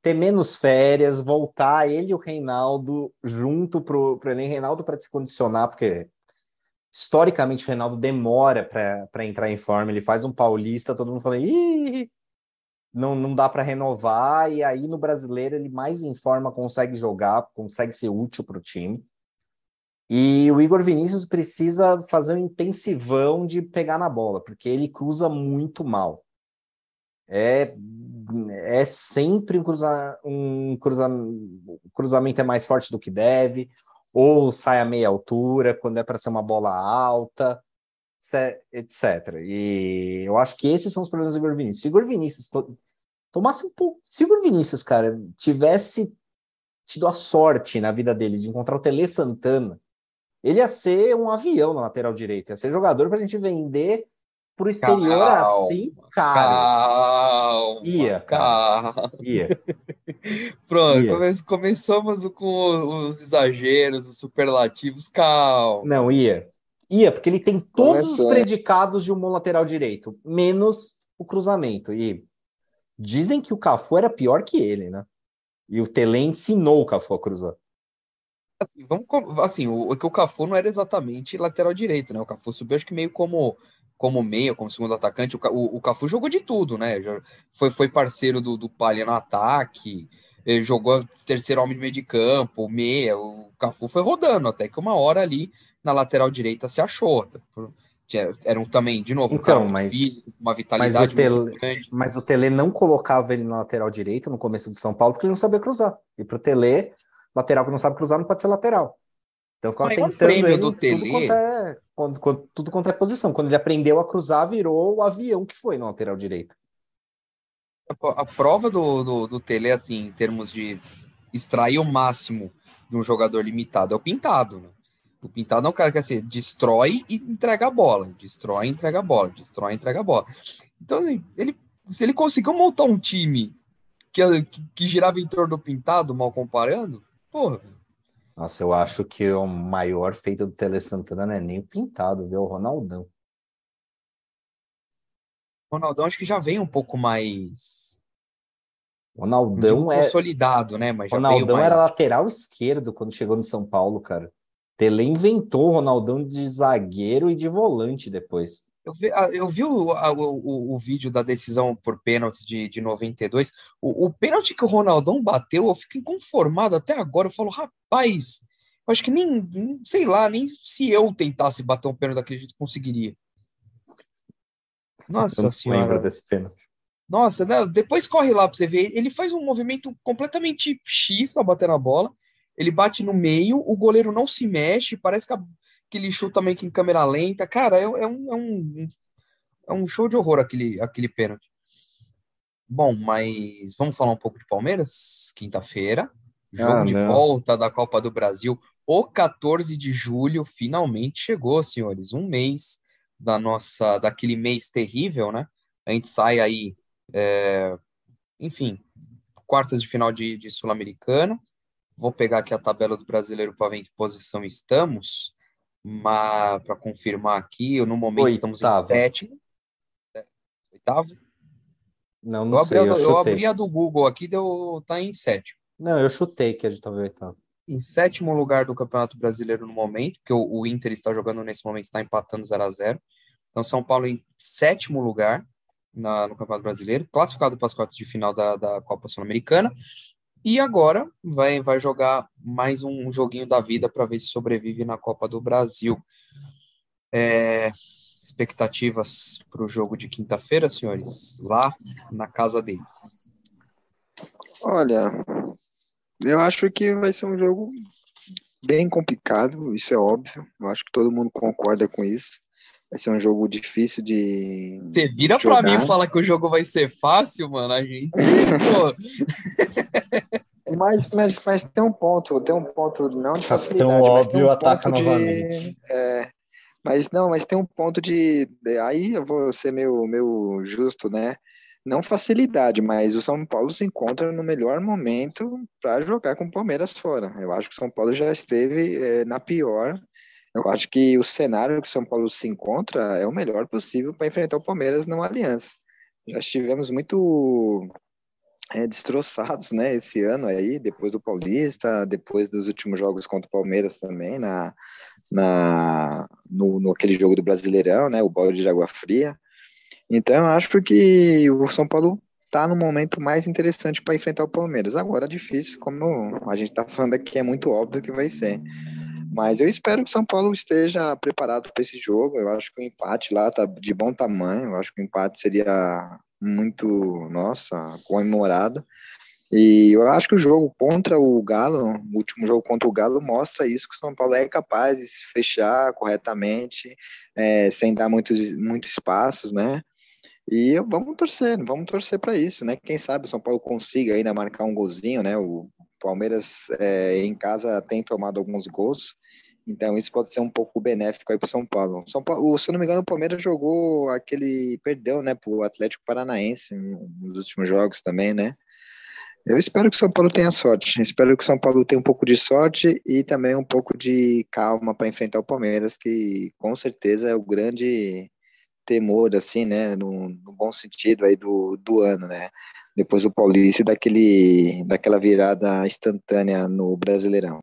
ter menos férias, voltar ele e o Reinaldo junto pro, pro Enem Reinaldo para se condicionar, porque historicamente o Reinaldo demora para entrar em forma, ele faz um paulista, todo mundo fala, não, não dá para renovar, e aí no brasileiro ele mais em forma consegue jogar, consegue ser útil para o time. E o Igor Vinícius precisa fazer um intensivão de pegar na bola, porque ele cruza muito mal. É é sempre um, cruza, um cruza, cruzamento é mais forte do que deve, ou sai a meia altura, quando é para ser uma bola alta, etc. E eu acho que esses são os problemas do Igor Vinícius. Se o Igor Vinícius to, tomasse um pouco. Se o Igor Vinícius, cara, tivesse tido a sorte na vida dele de encontrar o Tele Santana, ele ia ser um avião na lateral direita, ia ser jogador para a gente vender pro exterior calma, assim, cara. Calma, ia, calma. Ia. Pronto, ia. Come começamos com os exageros, os superlativos, calma. Não, ia. Ia, porque ele tem todos Começou. os predicados de um bom lateral direito, menos o cruzamento. E dizem que o Cafu era pior que ele, né? E o Tele ensinou o Cafu a cruzar. Assim, vamos, assim o, o, o Cafu não era exatamente lateral direito, né? O Cafu subiu, acho que meio como como meia, como segundo atacante. O, o, o Cafu jogou de tudo, né? Já foi, foi parceiro do, do Palha no ataque, jogou terceiro homem de meio de campo, meia. O Cafu foi rodando até que uma hora ali na lateral direita se achou. Era um, também, de novo, então, um mas, físico, uma vitalidade mas o, Tele, mas o Tele não colocava ele na lateral direita no começo do São Paulo porque ele não sabia cruzar. E para o Tele, lateral que não sabe cruzar não pode ser lateral. Então ficava tentando ele do Tele... é, quando, quando, tudo quanto é posição. Quando ele aprendeu a cruzar, virou o avião que foi no lateral direito. A, a prova do, do, do Tele, assim, em termos de extrair o máximo de um jogador limitado, é o Pintado, né? O Pintado é um cara que assim, destrói e entrega a bola, destrói e entrega a bola, destrói e entrega a bola. Então, assim, ele, se ele conseguiu montar um time que, que, que girava em torno do Pintado, mal comparando, porra, nossa, eu acho que o maior feito do Tele Santana não é nem o pintado, viu? O Ronaldão. Ronaldão acho que já vem um pouco mais. Ronaldão é. Consolidado, né? Mas Ronaldão mais... era lateral esquerdo quando chegou no São Paulo, cara. Tele inventou o Ronaldão de zagueiro e de volante depois. Eu vi, ah, eu vi o, o, o, vídeo da decisão por pênaltis de, de 92. O, o pênalti que o Ronaldão bateu, eu fico inconformado até agora. Eu falo, rapaz, eu acho que nem, nem, sei lá, nem se eu tentasse bater um pênalti daquele jeito, conseguiria. Nossa eu senhora. lembro desse pênalti. Nossa, né? depois corre lá para você ver. Ele faz um movimento completamente X para bater na bola. Ele bate no meio, o goleiro não se mexe, parece que a que ele chuta meio que em câmera lenta. Cara, é, é, um, é, um, é um show de horror aquele, aquele pênalti. Bom, mas vamos falar um pouco de Palmeiras? Quinta-feira, jogo ah, de volta da Copa do Brasil. O 14 de julho finalmente chegou, senhores. Um mês da nossa, daquele mês terrível, né? A gente sai aí, é, enfim, quartas de final de, de Sul-Americana. Vou pegar aqui a tabela do brasileiro para ver em que posição estamos, mas para confirmar aqui, no momento Oitavo. estamos em sétimo. É, oitavo? Não, não eu sei. Abri, eu, eu abri a do Google aqui, deu, tá em sétimo. Não, eu chutei que a gente estava oitavo. Em sétimo lugar do Campeonato Brasileiro no momento, que o, o Inter está jogando nesse momento, está empatando 0 a 0 Então, São Paulo em sétimo lugar na, no Campeonato Brasileiro, classificado para as quartas de final da, da Copa Sul-Americana. E agora vai, vai jogar mais um joguinho da vida para ver se sobrevive na Copa do Brasil. É, expectativas para o jogo de quinta-feira, senhores, lá na casa deles? Olha, eu acho que vai ser um jogo bem complicado, isso é óbvio. Eu acho que todo mundo concorda com isso. Vai ser um jogo difícil de. Você vira para mim e fala que o jogo vai ser fácil, mano. A gente. mas, mas, mas tem um ponto, tem um ponto não de facilidade. Tão óbvio, um ataca de, novamente. É, mas não, mas tem um ponto de. Aí eu vou ser meio, meio justo, né? Não facilidade, mas o São Paulo se encontra no melhor momento para jogar com o Palmeiras fora. Eu acho que o São Paulo já esteve é, na pior eu acho que o cenário que o São Paulo se encontra é o melhor possível para enfrentar o Palmeiras não Aliança. Já estivemos muito é, destroçados, né, esse ano aí, depois do Paulista, depois dos últimos jogos contra o Palmeiras também, na, na no, no aquele jogo do Brasileirão, né, o balde de água fria. Então, eu acho que o São Paulo está no momento mais interessante para enfrentar o Palmeiras. Agora, difícil, como a gente está falando aqui, é muito óbvio que vai ser. Mas eu espero que o São Paulo esteja preparado para esse jogo. Eu acho que o empate lá tá de bom tamanho. Eu acho que o empate seria muito, nossa, comemorado. E eu acho que o jogo contra o Galo, o último jogo contra o Galo, mostra isso, que o São Paulo é capaz de se fechar corretamente, é, sem dar muitos, muitos espaços, né? E vamos torcer, vamos torcer para isso, né? Quem sabe o São Paulo consiga ainda marcar um golzinho, né? O Palmeiras é, em casa tem tomado alguns gols, então isso pode ser um pouco benéfico aí para São Paulo. São Paulo. Se eu não me engano, o Palmeiras jogou aquele perdeu, né, para o Atlético Paranaense nos últimos jogos também, né? Eu espero que o São Paulo tenha sorte. Espero que o São Paulo tenha um pouco de sorte e também um pouco de calma para enfrentar o Palmeiras, que com certeza é o grande temor, assim, né, no, no bom sentido aí do, do ano, né? Depois do Paulista e daquele, daquela virada instantânea no Brasileirão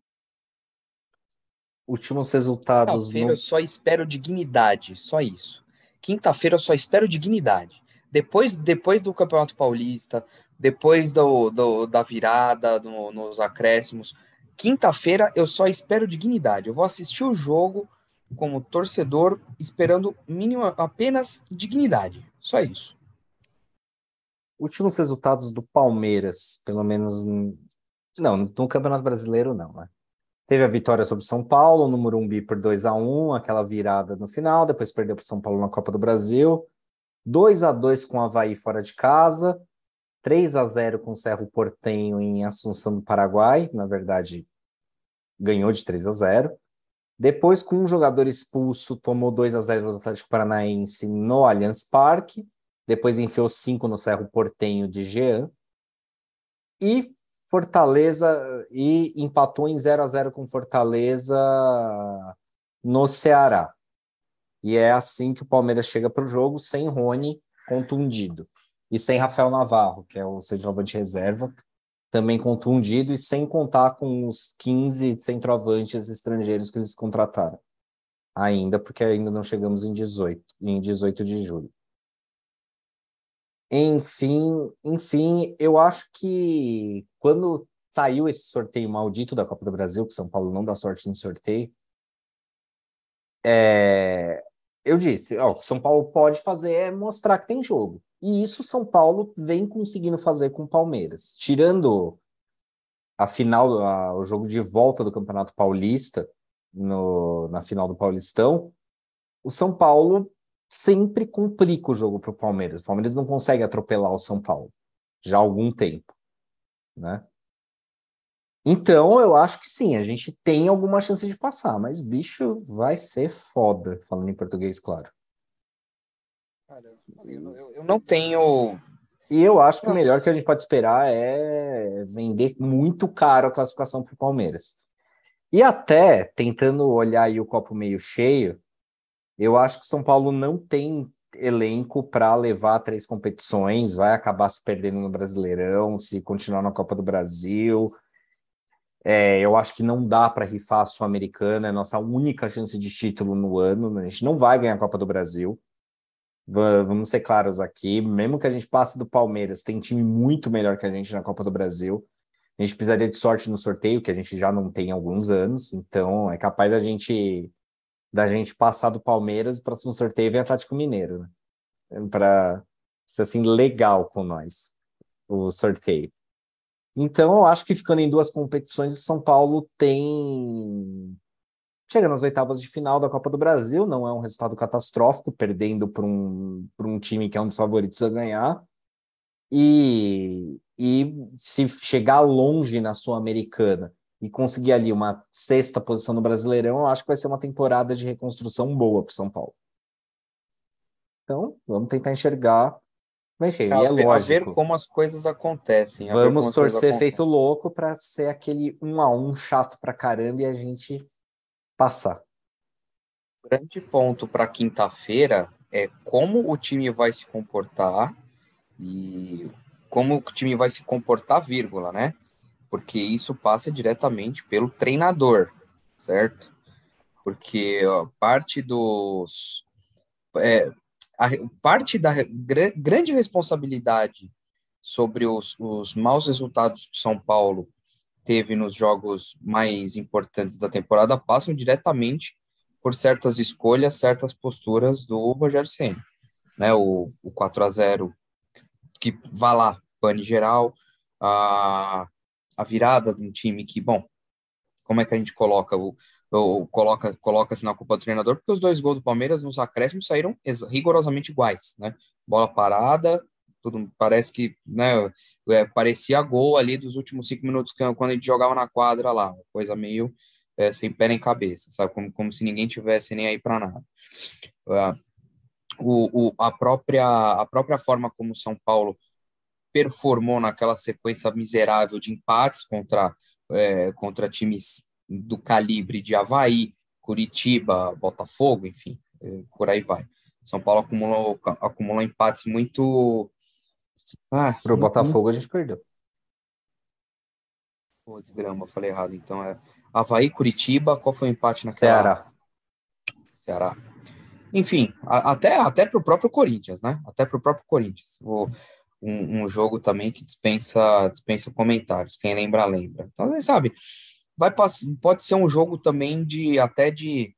últimos resultados. Quinta-feira no... eu só espero dignidade, só isso. Quinta-feira eu só espero dignidade. Depois, depois do Campeonato Paulista, depois do, do da virada no, nos acréscimos, quinta-feira eu só espero dignidade. Eu vou assistir o jogo como torcedor, esperando mínimo apenas dignidade. Só isso. Últimos resultados do Palmeiras, pelo menos. Não, no Campeonato Brasileiro, não, né? Teve a vitória sobre São Paulo no Morumbi por 2 a 1 aquela virada no final, depois perdeu para São Paulo na Copa do Brasil. 2 a 2 com o Havaí fora de casa, 3 a 0 com o Cerro Portenho em Assunção do Paraguai, na verdade, ganhou de 3 a 0. Depois, com um jogador expulso, tomou 2 a 0 do Atlético Paranaense no Allianz Parque. Depois enfiou 5 no Cerro Portenho de Jean. E Fortaleza e empatou em 0 a 0 com Fortaleza no Ceará. E é assim que o Palmeiras chega para o jogo, sem Rony contundido. E sem Rafael Navarro, que é o centroavante reserva, também contundido, e sem contar com os 15 centroavantes estrangeiros que eles contrataram. Ainda, porque ainda não chegamos em 18, em 18 de julho. Enfim, enfim, eu acho que quando saiu esse sorteio maldito da Copa do Brasil, que São Paulo não dá sorte no sorteio, é, eu disse, ó, o que São Paulo pode fazer é mostrar que tem jogo. E isso São Paulo vem conseguindo fazer com o Palmeiras. Tirando a final, a, o jogo de volta do Campeonato Paulista, no, na final do Paulistão, o São Paulo sempre complica o jogo para o Palmeiras. O Palmeiras não consegue atropelar o São Paulo já há algum tempo, né? Então, eu acho que sim, a gente tem alguma chance de passar, mas bicho vai ser foda, falando em português, claro. Cara, eu, eu não tenho. E eu acho que o melhor que a gente pode esperar é vender muito caro a classificação para o Palmeiras. E até, tentando olhar aí o copo meio cheio, eu acho que o São Paulo não tem elenco para levar três competições, vai acabar se perdendo no Brasileirão, se continuar na Copa do Brasil, é, eu acho que não dá para rifar a Sul-Americana, é nossa única chance de título no ano. A gente não vai ganhar a Copa do Brasil. Vamos ser claros aqui, mesmo que a gente passe do Palmeiras, tem time muito melhor que a gente na Copa do Brasil. A gente precisaria de sorte no sorteio, que a gente já não tem há alguns anos, então é capaz da gente da gente passar do Palmeiras o próximo sorteio vem Atlético Mineiro, né? Para ser assim legal com nós o sorteio. Então, eu acho que ficando em duas competições, o São Paulo tem. Chega nas oitavas de final da Copa do Brasil, não é um resultado catastrófico, perdendo para um, um time que é um dos favoritos a ganhar. E, e se chegar longe na Sul-Americana e conseguir ali uma sexta posição no Brasileirão, eu acho que vai ser uma temporada de reconstrução boa para o São Paulo. Então, vamos tentar enxergar cheio, e é lógico. A ver como as coisas acontecem. Vamos torcer feito louco para ser aquele um a um chato pra caramba e a gente passar. O grande ponto para quinta-feira é como o time vai se comportar e como o time vai se comportar, vírgula, né? Porque isso passa diretamente pelo treinador, certo? Porque ó, parte dos. É, a, parte da gr grande responsabilidade sobre os, os maus resultados que São Paulo teve nos jogos mais importantes da temporada passam diretamente por certas escolhas, certas posturas do Rogério Senna. Né, o, o 4 a 0 que vá lá, pane geral, a, a virada de um time que, bom, como é que a gente coloca? O, ou coloca coloca-se na culpa do treinador, porque os dois gols do Palmeiras nos acréscimos saíram rigorosamente iguais, né? Bola parada, tudo parece que, né, é, parecia gol ali dos últimos cinco minutos quando a gente jogava na quadra lá, coisa meio é, sem pé nem cabeça, sabe? Como, como se ninguém tivesse nem aí para nada. Uh, o, o, a, própria, a própria forma como o São Paulo performou naquela sequência miserável de empates contra, é, contra times do calibre de Havaí, Curitiba, Botafogo, enfim, é, por aí vai. São Paulo acumulou, acumulou empates muito. Ah, Pro Botafogo a gente perdeu. Pô, desgrama, falei errado. Então é Havaí, Curitiba, qual foi o empate naquela? Ceará. Ceará. Enfim, a, até, até para o próprio Corinthians, né? Até para o próprio Corinthians. O, um, um, jogo também que dispensa, dispensa comentários. Quem lembra, lembra. Então, você sabe, vai pode ser um jogo também de até de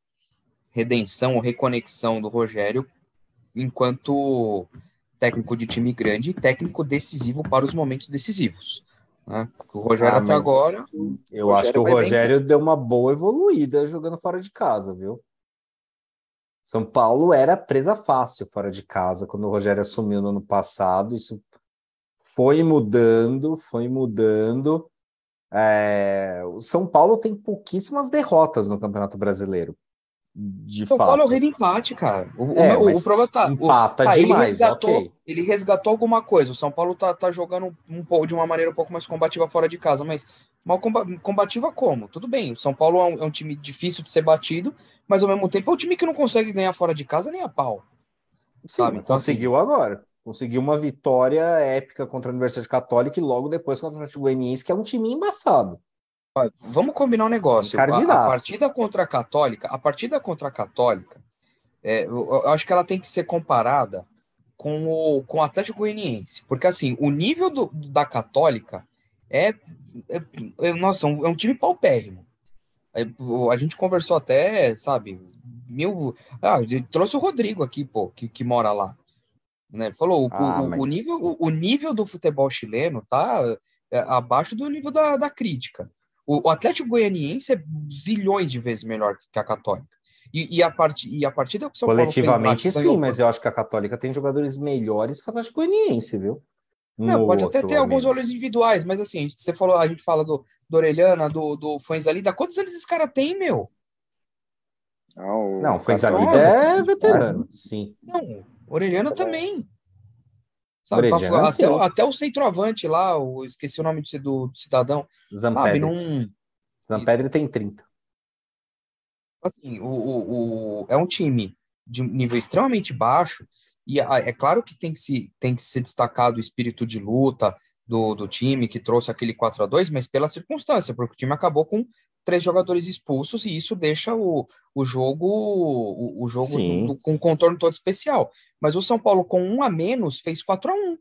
redenção ou reconexão do Rogério enquanto técnico de time grande e técnico decisivo para os momentos decisivos. Né? O Rogério ah, até agora. Eu acho que o Rogério bem... deu uma boa evoluída jogando fora de casa, viu? São Paulo era presa fácil fora de casa quando o Rogério assumiu no ano passado. Isso foi mudando, foi mudando. É, o São Paulo tem pouquíssimas derrotas no Campeonato Brasileiro. De São fato. Paulo é o rei do empate, cara. O, é, o, o problema tá. Empata o, tá, demais, ele resgatou, okay. ele resgatou alguma coisa. O São Paulo tá, tá jogando um, pouco de uma maneira um pouco mais combativa fora de casa, mas mal combativa como? Tudo bem, o São Paulo é um, é um, time difícil de ser batido, mas ao mesmo tempo é um time que não consegue ganhar fora de casa nem a pau. Sim, sabe? Então, conseguiu assim, agora conseguiu uma vitória épica contra a Universidade Católica e logo depois contra o Atlético Goianiense, que é um time embaçado. Vamos combinar um negócio. A, a, partida contra a Católica, a partida contra a Católica, é, eu, eu acho que ela tem que ser comparada com o, com o Atlético Goianiense, porque assim, o nível do, da Católica é, é, é nossa, um, é um time paupérrimo. A gente conversou até, sabe, mil. Ah, trouxe o Rodrigo aqui, pô, que, que mora lá. Né? Ele falou, ah, o, mas... o, nível, o, o, nível do futebol chileno tá é, abaixo do nível da, da crítica. O, o, Atlético Goianiense é zilhões de vezes melhor que a Católica. E, e, a, part, e a partida que o São Coletivamente, Paulo fez, sim, mas eu acho que a Católica tem jogadores melhores que o Atlético Goianiense, viu? Não, pode até ter alguns olhos individuais, mas assim, você falou, a gente fala do, do Orelhana, do, do Fuenzalida. Quantos anos esse cara tem, meu? Não, o Não, foi Castor- Zalida é veterano, sim. Não, Orelhana também. Sabe, até, até o centroavante lá, o, esqueci o nome do, do, do cidadão. Sabe, Zampedri. não. Zampedri tem 30. Assim, o, o, o- é um time de nível extremamente baixo, e é claro que tem que, se, tem que ser destacado o espírito de luta do, do time, que trouxe aquele 4 a 2 mas pela circunstância, porque o time acabou com três jogadores expulsos, e isso deixa o, o jogo, o, o jogo Sim. do- com um contorno todo especial. Mas o São Paulo, com um a menos, fez 4 a 1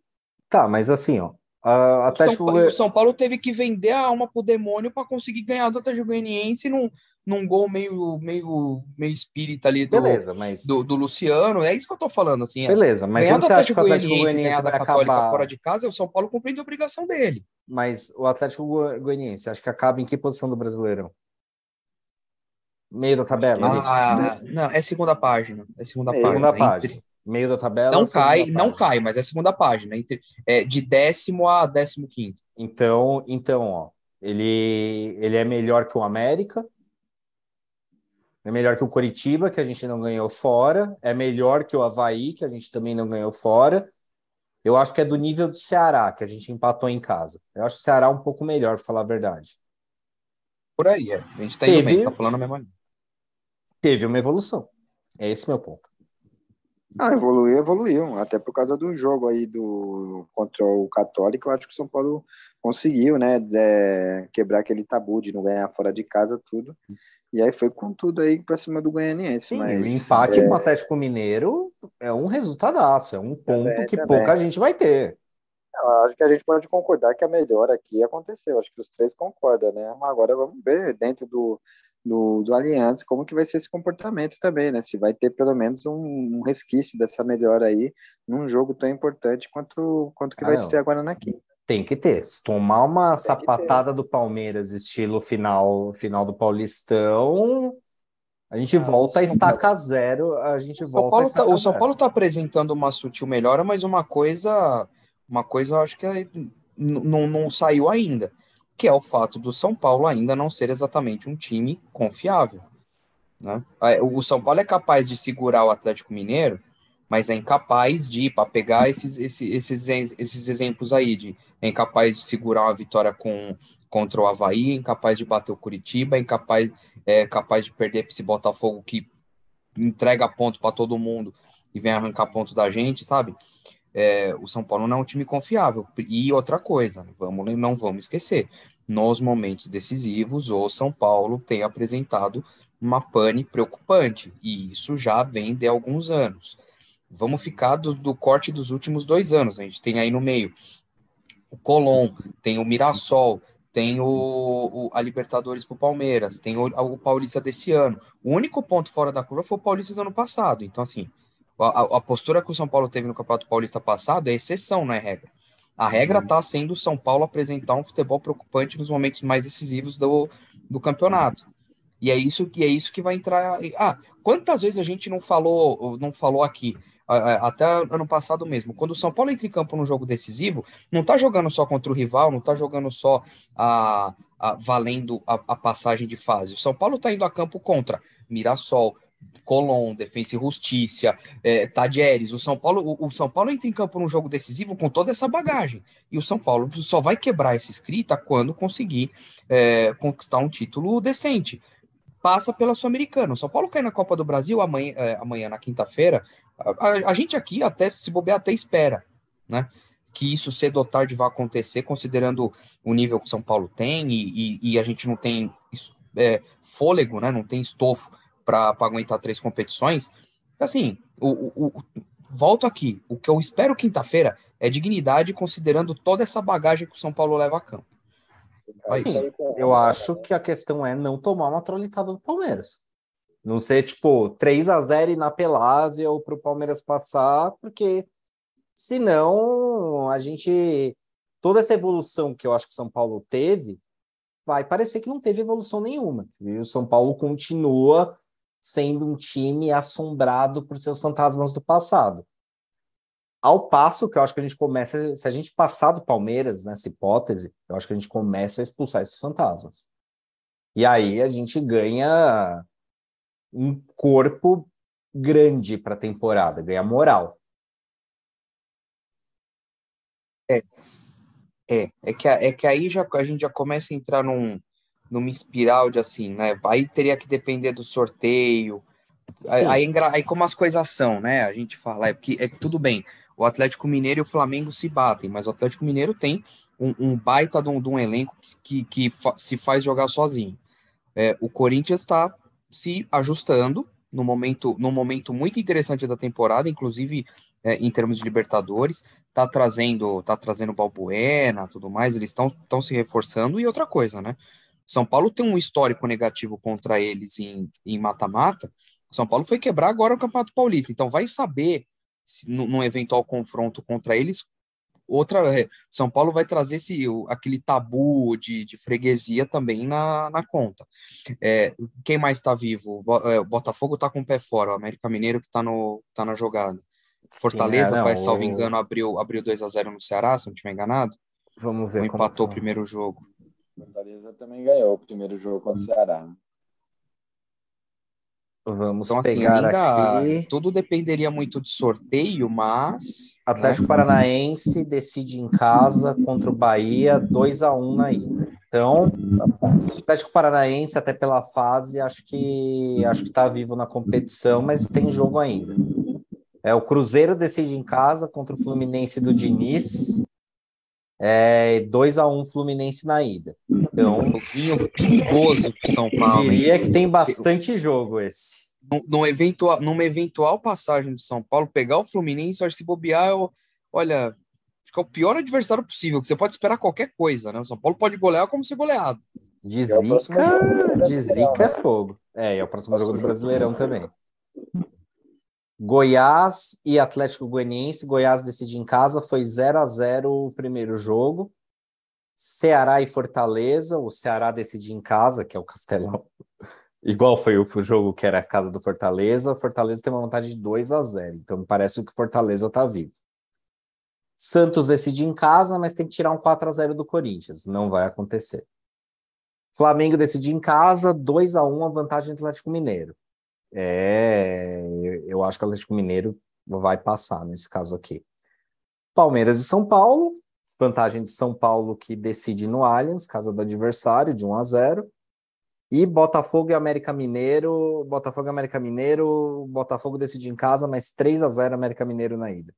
Tá, mas assim, ó. a- O São, Atlético. O São Paulo teve que vender a alma pro demônio para conseguir ganhar do Atlético Goianiense num, num gol meio, meio, meio espírita ali do, Beleza, mas. do, do Luciano. É isso que eu tô falando, assim. é. Beleza, mas onde você acha que o Atlético Goianiense vai Católica acabar? fora de casa, é o São Paulo cumprindo a obrigação dele. Mas o Atlético Go- Goianiense, acho que acaba em que posição do Brasileirão? Meio da tabela? ali? Ah, não, é segunda página. É segunda É, página. segunda Entre- página. Meio da tabela? Não cai, não página. cai, mas é segunda página. Entre, é, de décimo a décimo quinto. Então, então, ó, ele, ele é melhor que o América, é melhor que o Coritiba, que a gente não ganhou fora, é melhor que o Havaí, que a gente também não ganhou fora. Eu acho que é do nível do Ceará, que a gente empatou em casa. Eu acho o Ceará um pouco melhor, pra falar a verdade. Por aí, é. A gente tá indo Teve- bem, tá falando a mesma língua. Teve uma evolução. É esse meu ponto. Ah, evoluiu, evoluiu. Até por causa do jogo aí do contra o Católico, eu acho que o São Paulo conseguiu, né, é, quebrar aquele tabu de não ganhar fora de casa, tudo. E aí foi com tudo aí pra cima do Goianiense. Sim, mas, o empate é, com o Atlético Mineiro é um resultadaço, é um ponto Também, que também. pouca gente vai ter. eu acho que a gente pode concordar que a melhora aqui aconteceu. Acho que os três concordam, né? Agora vamos ver dentro do, do, do Aliança como que vai ser esse comportamento também, né? Se vai ter pelo menos um, um resquício dessa melhora aí num jogo tão importante quanto, quanto que Ah, vai não. ser agora na quinta. Tem que ter. Se tomar uma ter. sapatada do Palmeiras, estilo final, final do Paulistão, a gente Ah, volta a São estaca zero. A gente O São volta Paulo tá, o São zero. Paulo tá apresentando uma sutil melhora, mas uma coisa, uma coisa eu acho que é- não, não saiu ainda, que é o fato do São Paulo ainda não ser exatamente um time confiável, né? É, O São Paulo é capaz de segurar o Atlético Mineiro, mas é incapaz de, para pegar esses, esses, esses, esses exemplos aí, de é incapaz de segurar uma vitória com, contra o Havaí, é incapaz de bater o Curitiba, é incapaz, é capaz de perder para esse Botafogo que entrega ponto para todo mundo e vem arrancar ponto da gente, sabe? É, o São Paulo não é um time confiável. E outra coisa, vamos, não vamos esquecer, nos momentos decisivos, o São Paulo tem apresentado uma pane preocupante, e isso já vem de alguns anos. Vamos ficar do, do corte dos últimos dois anos. A gente tem aí no meio o Colom, tem o Mirassol, tem o, o- a Libertadores para o Palmeiras, tem o, o Paulista desse ano. O único ponto fora da curva foi o Paulista do ano passado. Então, assim, a, a- postura que o São Paulo teve no Campeonato Paulista passado é exceção, não é regra. A regra está sendo o São Paulo apresentar um futebol preocupante nos momentos mais decisivos do, do campeonato. E é isso que é isso que vai entrar. Ah, quantas vezes a gente não falou, não falou aqui, até ano passado mesmo, quando o São Paulo entra em campo num jogo decisivo, não tá jogando só contra o rival, não tá jogando só a, a- valendo a, a passagem de fase. O São Paulo tá indo a campo contra Mirassol, Colom, Defensa e Justiça, é, Tadieres. O São Paulo, o, o São Paulo entra em campo num jogo decisivo com toda essa bagagem. E o São Paulo só vai quebrar essa escrita quando conseguir é, conquistar um título decente. Passa pela Sul-Americana. O São Paulo cai na Copa do Brasil amanhã, é, amanhã na quinta-feira. A, a- a gente aqui até se bobear até espera, né? Que isso cedo ou tarde vai acontecer, considerando o nível que o São Paulo tem e, e- e a gente não tem é, fôlego, né? Não tem estofo para aguentar três competições. Assim, o, o- o- volto aqui. O que eu espero quinta-feira é dignidade, considerando toda essa bagagem que o São Paulo leva a campo. Sim, eu acho que a questão é não tomar uma trolitada do Palmeiras. Não ser, tipo, 3 a 0 inapelável para o Palmeiras passar, porque senão a gente. Toda essa evolução que eu acho que o São Paulo teve, vai parecer que não teve evolução nenhuma. E o São Paulo continua sendo um time assombrado por seus fantasmas do passado. Ao passo que eu acho que a gente começa, se a gente passar do Palmeiras nessa hipótese, eu acho que a gente começa a expulsar esses fantasmas. E aí a gente ganha um corpo grande para a temporada, ganha moral. É, é, é que, é que aí já, a gente já começa a entrar num, numa espiral de assim, né? Aí teria que depender do sorteio. Aí, aí, aí, como as coisas são, né? A gente fala, é porque é tudo bem. O Atlético Mineiro e o Flamengo se batem, mas o Atlético Mineiro tem um, um baita de um, de um, elenco que, que fa se faz jogar sozinho. É, o Corinthians está se ajustando no momento, num momento muito interessante da temporada, inclusive é, em termos de Libertadores, tá trazendo, tá trazendo Balbuena, tudo mais, eles estão se reforçando e outra coisa, né? São Paulo tem um histórico negativo contra eles em mata-mata. São Paulo foi quebrar agora o Campeonato Paulista, então vai saber se, num eventual confronto contra eles. Outra, é, São Paulo vai trazer esse, aquele tabu de, de freguesia também na, na conta. É, quem mais está vivo? É, o Botafogo está com o pé fora, o América Mineiro que está tá na jogada. Fortaleza, Sim, é, vai, salvo engano, abriu, abriu 2 a 0 no Ceará, se não estiver enganado. Vamos ver. Ou empatou o primeiro jogo. Fortaleza também ganhou o primeiro jogo contra o Ceará. Vamos então, assim, pegar ainda, aqui. Tudo dependeria muito de sorteio, mas. Atlético né? Paranaense decide em casa contra o Bahia 2 a 1 na ida. Então, Atlético Paranaense, até pela fase, acho que acho que está vivo na competição, mas tem jogo ainda. É, o Cruzeiro decide em casa contra o Fluminense do Diniz. É 2 a 1 Fluminense na ida. Então, um pouquinho perigoso para São Paulo. Diria que tem bastante se, jogo esse. No, eventual, numa eventual passagem do São Paulo, pegar o Fluminense, acho que se bobear, eu, olha, fica o pior adversário possível, que você pode esperar qualquer coisa, né? O São Paulo pode golear como ser goleado. De é zica, de zica é fogo. É, e é o próximo jogo do Brasileirão também. Goiás e Atlético Goianiense. Goiás decide em casa, foi 0 a 0 o primeiro jogo. Ceará e Fortaleza. O Ceará decide em casa, que é o Castelão. Igual foi o jogo que era a casa do Fortaleza. Fortaleza tem uma vantagem de 2 a 0 Então me parece que Fortaleza está vivo. Santos decide em casa, mas tem que tirar um 4 a 0 do Corinthians. Não vai acontecer. Flamengo decide em casa, 2 a 1 a vantagem do Atlético Mineiro. É, eu acho que o Atlético Mineiro vai passar nesse caso aqui. Palmeiras e São Paulo, vantagem de São Paulo que decide no Allianz, casa do adversário, de 1 a 0. E Botafogo e América Mineiro, Botafogo e América Mineiro, Botafogo decide em casa, mas 3 a 0 América Mineiro na ida.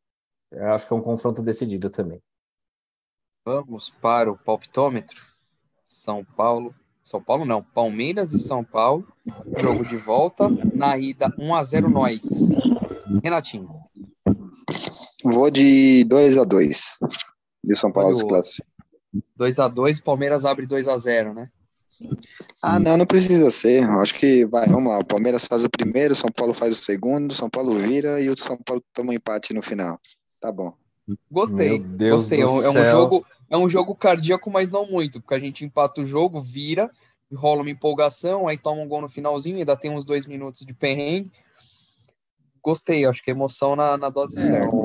Eu acho que é um confronto decidido também. Vamos para o palpitômetro. São Paulo são Paulo não, Palmeiras e São Paulo, jogo de volta, na ida 1 a 0 nós. Renatinho. Vou de 2 a 2 de São Paulo se classifica. 2 a 2 Palmeiras abre 2 a 0 né? Ah, não, não precisa ser. Acho que vai, vamos lá. O Palmeiras faz o primeiro, São Paulo faz o segundo, São Paulo vira e o São Paulo toma um empate no final. Tá bom. Gostei. Gostei. É um, é um jogo é um jogo cardíaco, mas não muito, porque a gente empata o jogo, vira, rola uma empolgação, aí toma um gol no finalzinho, ainda tem uns dois minutos de perrengue. Gostei, acho que emoção na, na dose é, certa.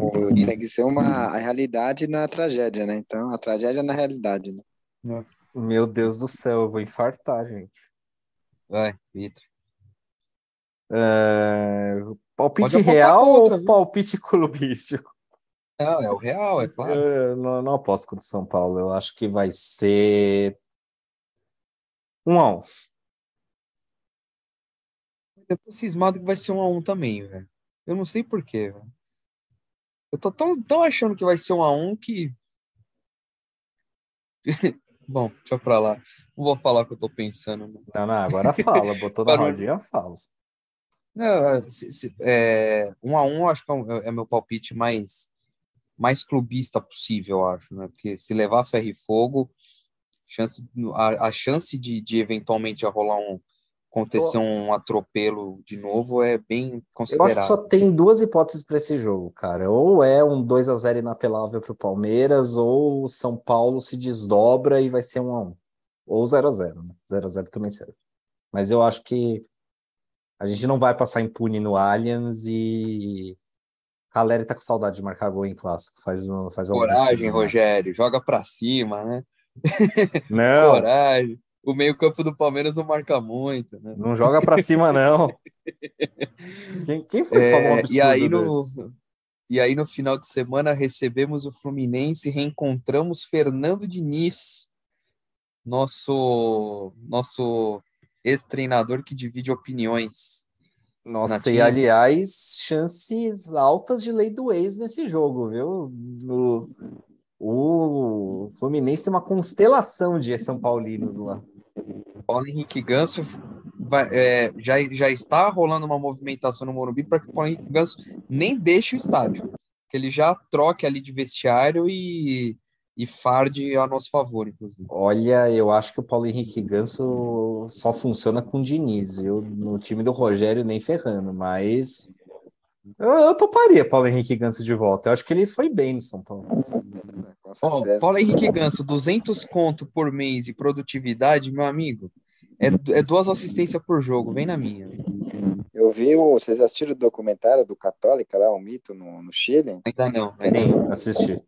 Tem que ser uma a realidade na tragédia, né? Então, a tragédia na realidade, né? Meu Deus do céu, eu vou infartar, gente. Vai, Vitor. É... Palpite real ou palpite clubístico? Não, é o real, é claro. Eu não, não aposto contra o São Paulo. Eu acho que vai ser um a um. Eu tô cismado que vai ser um a um também, velho. Eu não sei porquê, velho. Eu tô tão, tão achando que vai ser um a um que. Bom, deixa pra lá. Não vou falar o que eu tô pensando. Não, não, agora fala. Botou na rodinha, fala. Não, se, se, é, um a um, acho que é, é meu palpite mais mais clubista possível, eu acho, né? Porque se levar ferro e fogo, chance, a, a chance de, de eventualmente rolar um acontecer um atropelo de novo é bem considerável. Eu acho que só tem duas hipóteses para esse jogo, cara. Ou é um 2 a 0 inapelável para o Palmeiras, ou o São Paulo se desdobra e vai ser um a um. Ou 0 a 0 né? 0 a 0 também serve. Mas eu acho que a gente não vai passar impune no Allianz e Caleri tá com saudade de marcar gol em clássico. Faz, faz Coragem, Rogério. Joga pra cima, né? Não. Coragem. O meio-campo do Palmeiras não marca muito, né? Não joga pra cima, não. quem, quem foi que falou um É, absurdo e aí no, e aí no final de semana recebemos o Fluminense e reencontramos Fernando Diniz, nosso nosso ex-treinador que divide opiniões. Nossa, Natinho. e aliás, chances altas de lei do ex nesse jogo, viu? O, o Fluminense tem uma constelação de São Paulinos lá. Paulo Henrique Ganso vai- é, já, já está rolando uma movimentação no Morumbi para que o Paulo Henrique Ganso nem deixe o estádio, que ele já troque ali de vestiário e, e farde a nosso favor, inclusive. Olha, eu acho que o Paulo Henrique Ganso só funciona com o Diniz, viu? No time do Rogério nem ferrando, mas eu, eu toparia Paulo Henrique Ganso de volta. Eu acho que ele foi bem no São Paulo. Ó, certeza. Paulo Henrique Ganso, 200 conto por mês e produtividade, meu amigo, é, é duas assistências por jogo, vem na minha. Eu vi, o, vocês assistiram o documentário do Católica lá, o mito no, no Chile? Ainda não, ainda não. Sim, assisti.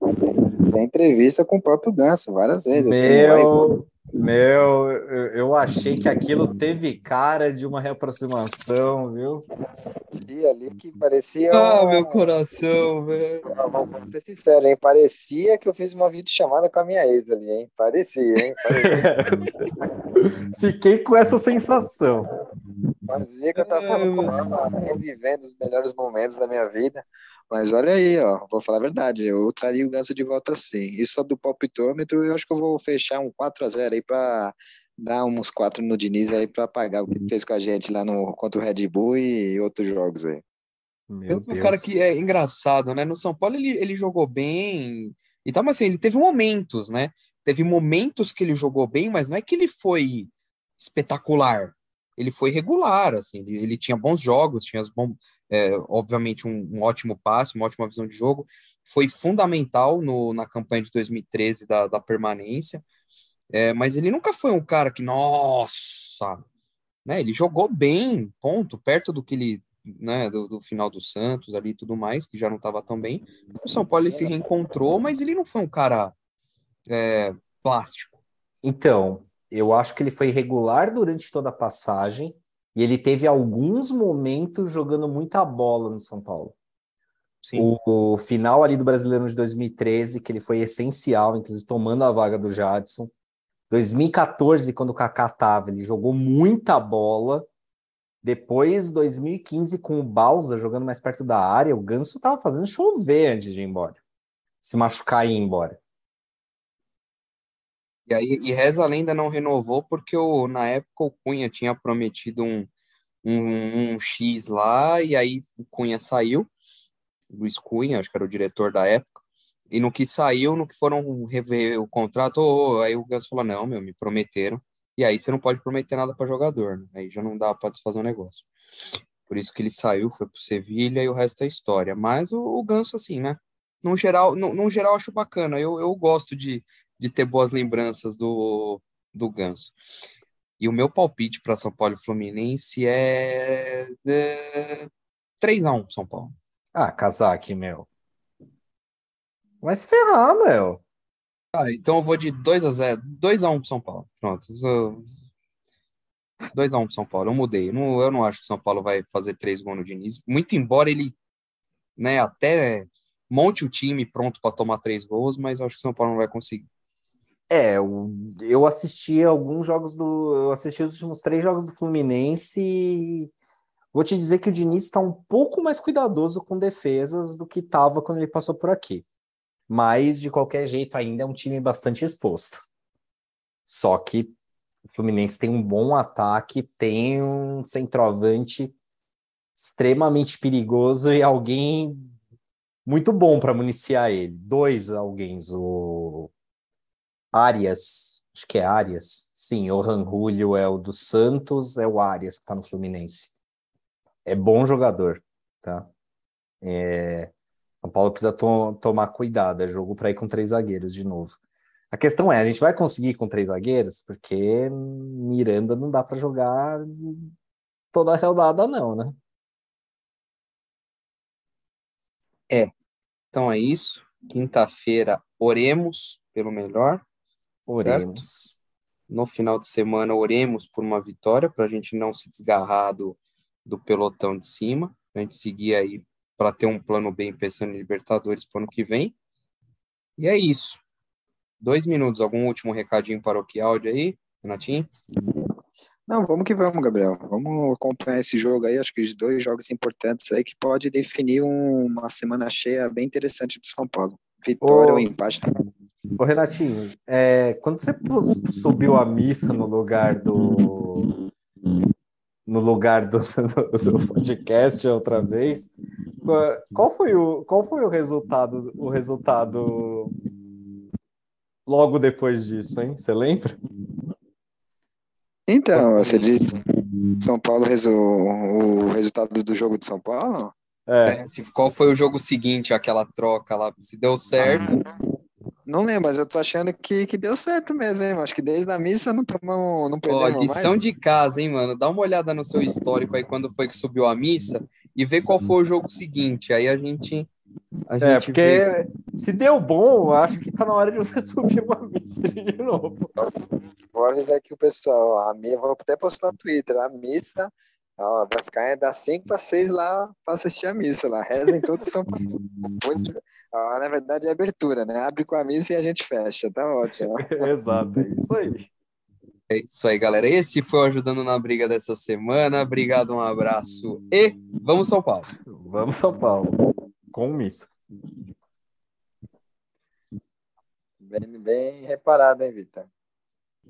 Tem entrevista com o próprio Ganso várias vezes. assim, vai- Meu, meu, eu, achei que aquilo teve cara de uma reaproximação, viu? vi ali que parecia. Ah, um- meu coração, velho. Vou vou ser sincero, hein? Parecia que eu fiz uma videochamada com a minha ex ali, hein? Parecia, hein? Parecia, Fiquei com essa sensação. Que eu tava falando com ela, revivendo os melhores momentos da minha vida. Mas olha aí, ó, vou falar a verdade, eu traria o Ganso de volta sim. E sobre o palpitômetro, eu acho que eu vou fechar um 4x0 aí pra dar uns 4 no Diniz aí pra pagar o que ele fez com a gente lá no, contra o Red Bull e outros jogos aí. Meu Deus. cara que é engraçado, né? No São Paulo ele, ele jogou bem e tal, mas assim, ele teve momentos, né? Teve momentos que ele jogou bem, mas não é que ele foi espetacular. Ele foi regular, assim, ele, ele tinha bons jogos, tinha bom, é, obviamente um, um ótimo passe, uma ótima visão de jogo. Foi fundamental no, na campanha de 2013 da, da permanência, é, mas ele nunca foi um cara que, nossa, né? Ele jogou bem, ponto, perto do que ele né, do, do final do Santos ali e tudo mais, que já não estava tão bem. O São Paulo se reencontrou, mas ele não foi um cara é, plástico. Então, eu acho que ele foi regular durante toda a passagem e ele teve alguns momentos jogando muita bola no São Paulo. Sim. O, o final ali do Brasileiro de 2013, que ele foi essencial, inclusive tomando a vaga do Jadson. 2014, quando o Kaká tava, ele jogou muita bola. Depois, 2015, com o Balsa jogando mais perto da área, o Ganso tava fazendo chover antes de ir embora. Se machucar e ir embora. E aí, e reza a lenda não renovou porque o, na época o Cunha tinha prometido um, um, um X lá, e aí o Cunha saiu, Luiz Cunha, acho que era o diretor da época, e no que saiu, no que foram rever o contrato, ô, aí o Ganso falou, não, meu, me prometeram, e aí você não pode prometer nada para jogador, né? aí já não dá para desfazer o negócio. Por isso que ele saiu, foi pro Sevilha e o resto é história. Mas o, o Ganso, assim, né? No geral, no, no geral, acho bacana. Eu, eu gosto de, de ter boas lembranças do, do Ganso. E o meu palpite para São Paulo e Fluminense é, é 3x1 São Paulo. Ah, casaque, meu. Vai se ferrar, meu. Ah, então eu vou de 2x0, 2x1 pro São Paulo. Pronto. eu- 2x1 pro São Paulo. Eu mudei. Eu não, eu não acho que o São Paulo vai fazer três gols no Diniz. Muito embora ele, né, até monte o time pronto para tomar três gols, mas acho que o São Paulo não vai conseguir. É, eu, assisti alguns jogos do. Eu assisti os últimos três jogos do Fluminense e vou te dizer que o Diniz está um pouco mais cuidadoso com defesas do que estava quando ele passou por aqui. Mas, de qualquer jeito, ainda é um time bastante exposto. Só que o Fluminense tem um bom ataque, tem um centroavante extremamente perigoso e alguém muito bom para municiar ele. Dois alguém, o Arias, acho que é Arias. Sim, o Ranjulio é o do Santos, é o Arias que está no Fluminense. É bom jogador, tá? É, São Paulo precisa to- tomar cuidado, é jogo para ir com três zagueiros de novo. A questão é, a gente vai conseguir ir com três zagueiros? Porque Miranda não dá para jogar toda a rodada, não, né? É. Então é isso. Quinta-feira, oremos pelo melhor. Oremos. Certo? No final de semana, oremos por uma vitória, para a gente não se desgarrar do, do pelotão de cima, a gente seguir aí para ter um plano bem pensando em Libertadores para o ano que vem. E é isso. Dois minutos, algum último recadinho paroquial de aí, Renatinho? Não, vamos que vamos, Gabriel. Vamos acompanhar esse jogo aí. Acho que os dois jogos importantes aí que pode definir uma semana cheia bem interessante do São Paulo. Vitória ou empate também. Ô, Renatinho, é, quando você subiu a missa no lugar do no lugar do, do, do, podcast outra vez, qual foi o qual foi o resultado o resultado logo depois disso, hein? Você lembra? Então, você disse São Paulo o resultado do jogo de São Paulo? É. é se, qual foi o jogo seguinte, aquela troca lá? Se deu certo. Não lembro, mas eu tô achando que, que deu certo mesmo, hein? Acho que desde a missa não tomamos, não perdemos Ó, lição mais. de casa, hein, mano? Dá uma olhada no seu histórico aí quando foi que subiu a missa e vê qual foi o jogo seguinte. Aí a gente é, porque vê... se deu bom, acho que tá na hora de você subir uma missa de novo. Vou avisar aqui o pessoal, a minha, vou até postar no Twitter, a missa ó, vai ficar das 5 para 6 lá para assistir a missa lá. Rezem todos São Paulo. Ah, na verdade é abertura, né? Abre com a missa e a gente fecha, tá ótimo. Exato, é isso aí. É isso aí, galera. Esse foi o Ajudando na Briga dessa semana. Obrigado, um abraço e vamos São Paulo. Vamos São Paulo com missa. Bem, bem reparado, hein, Vitor?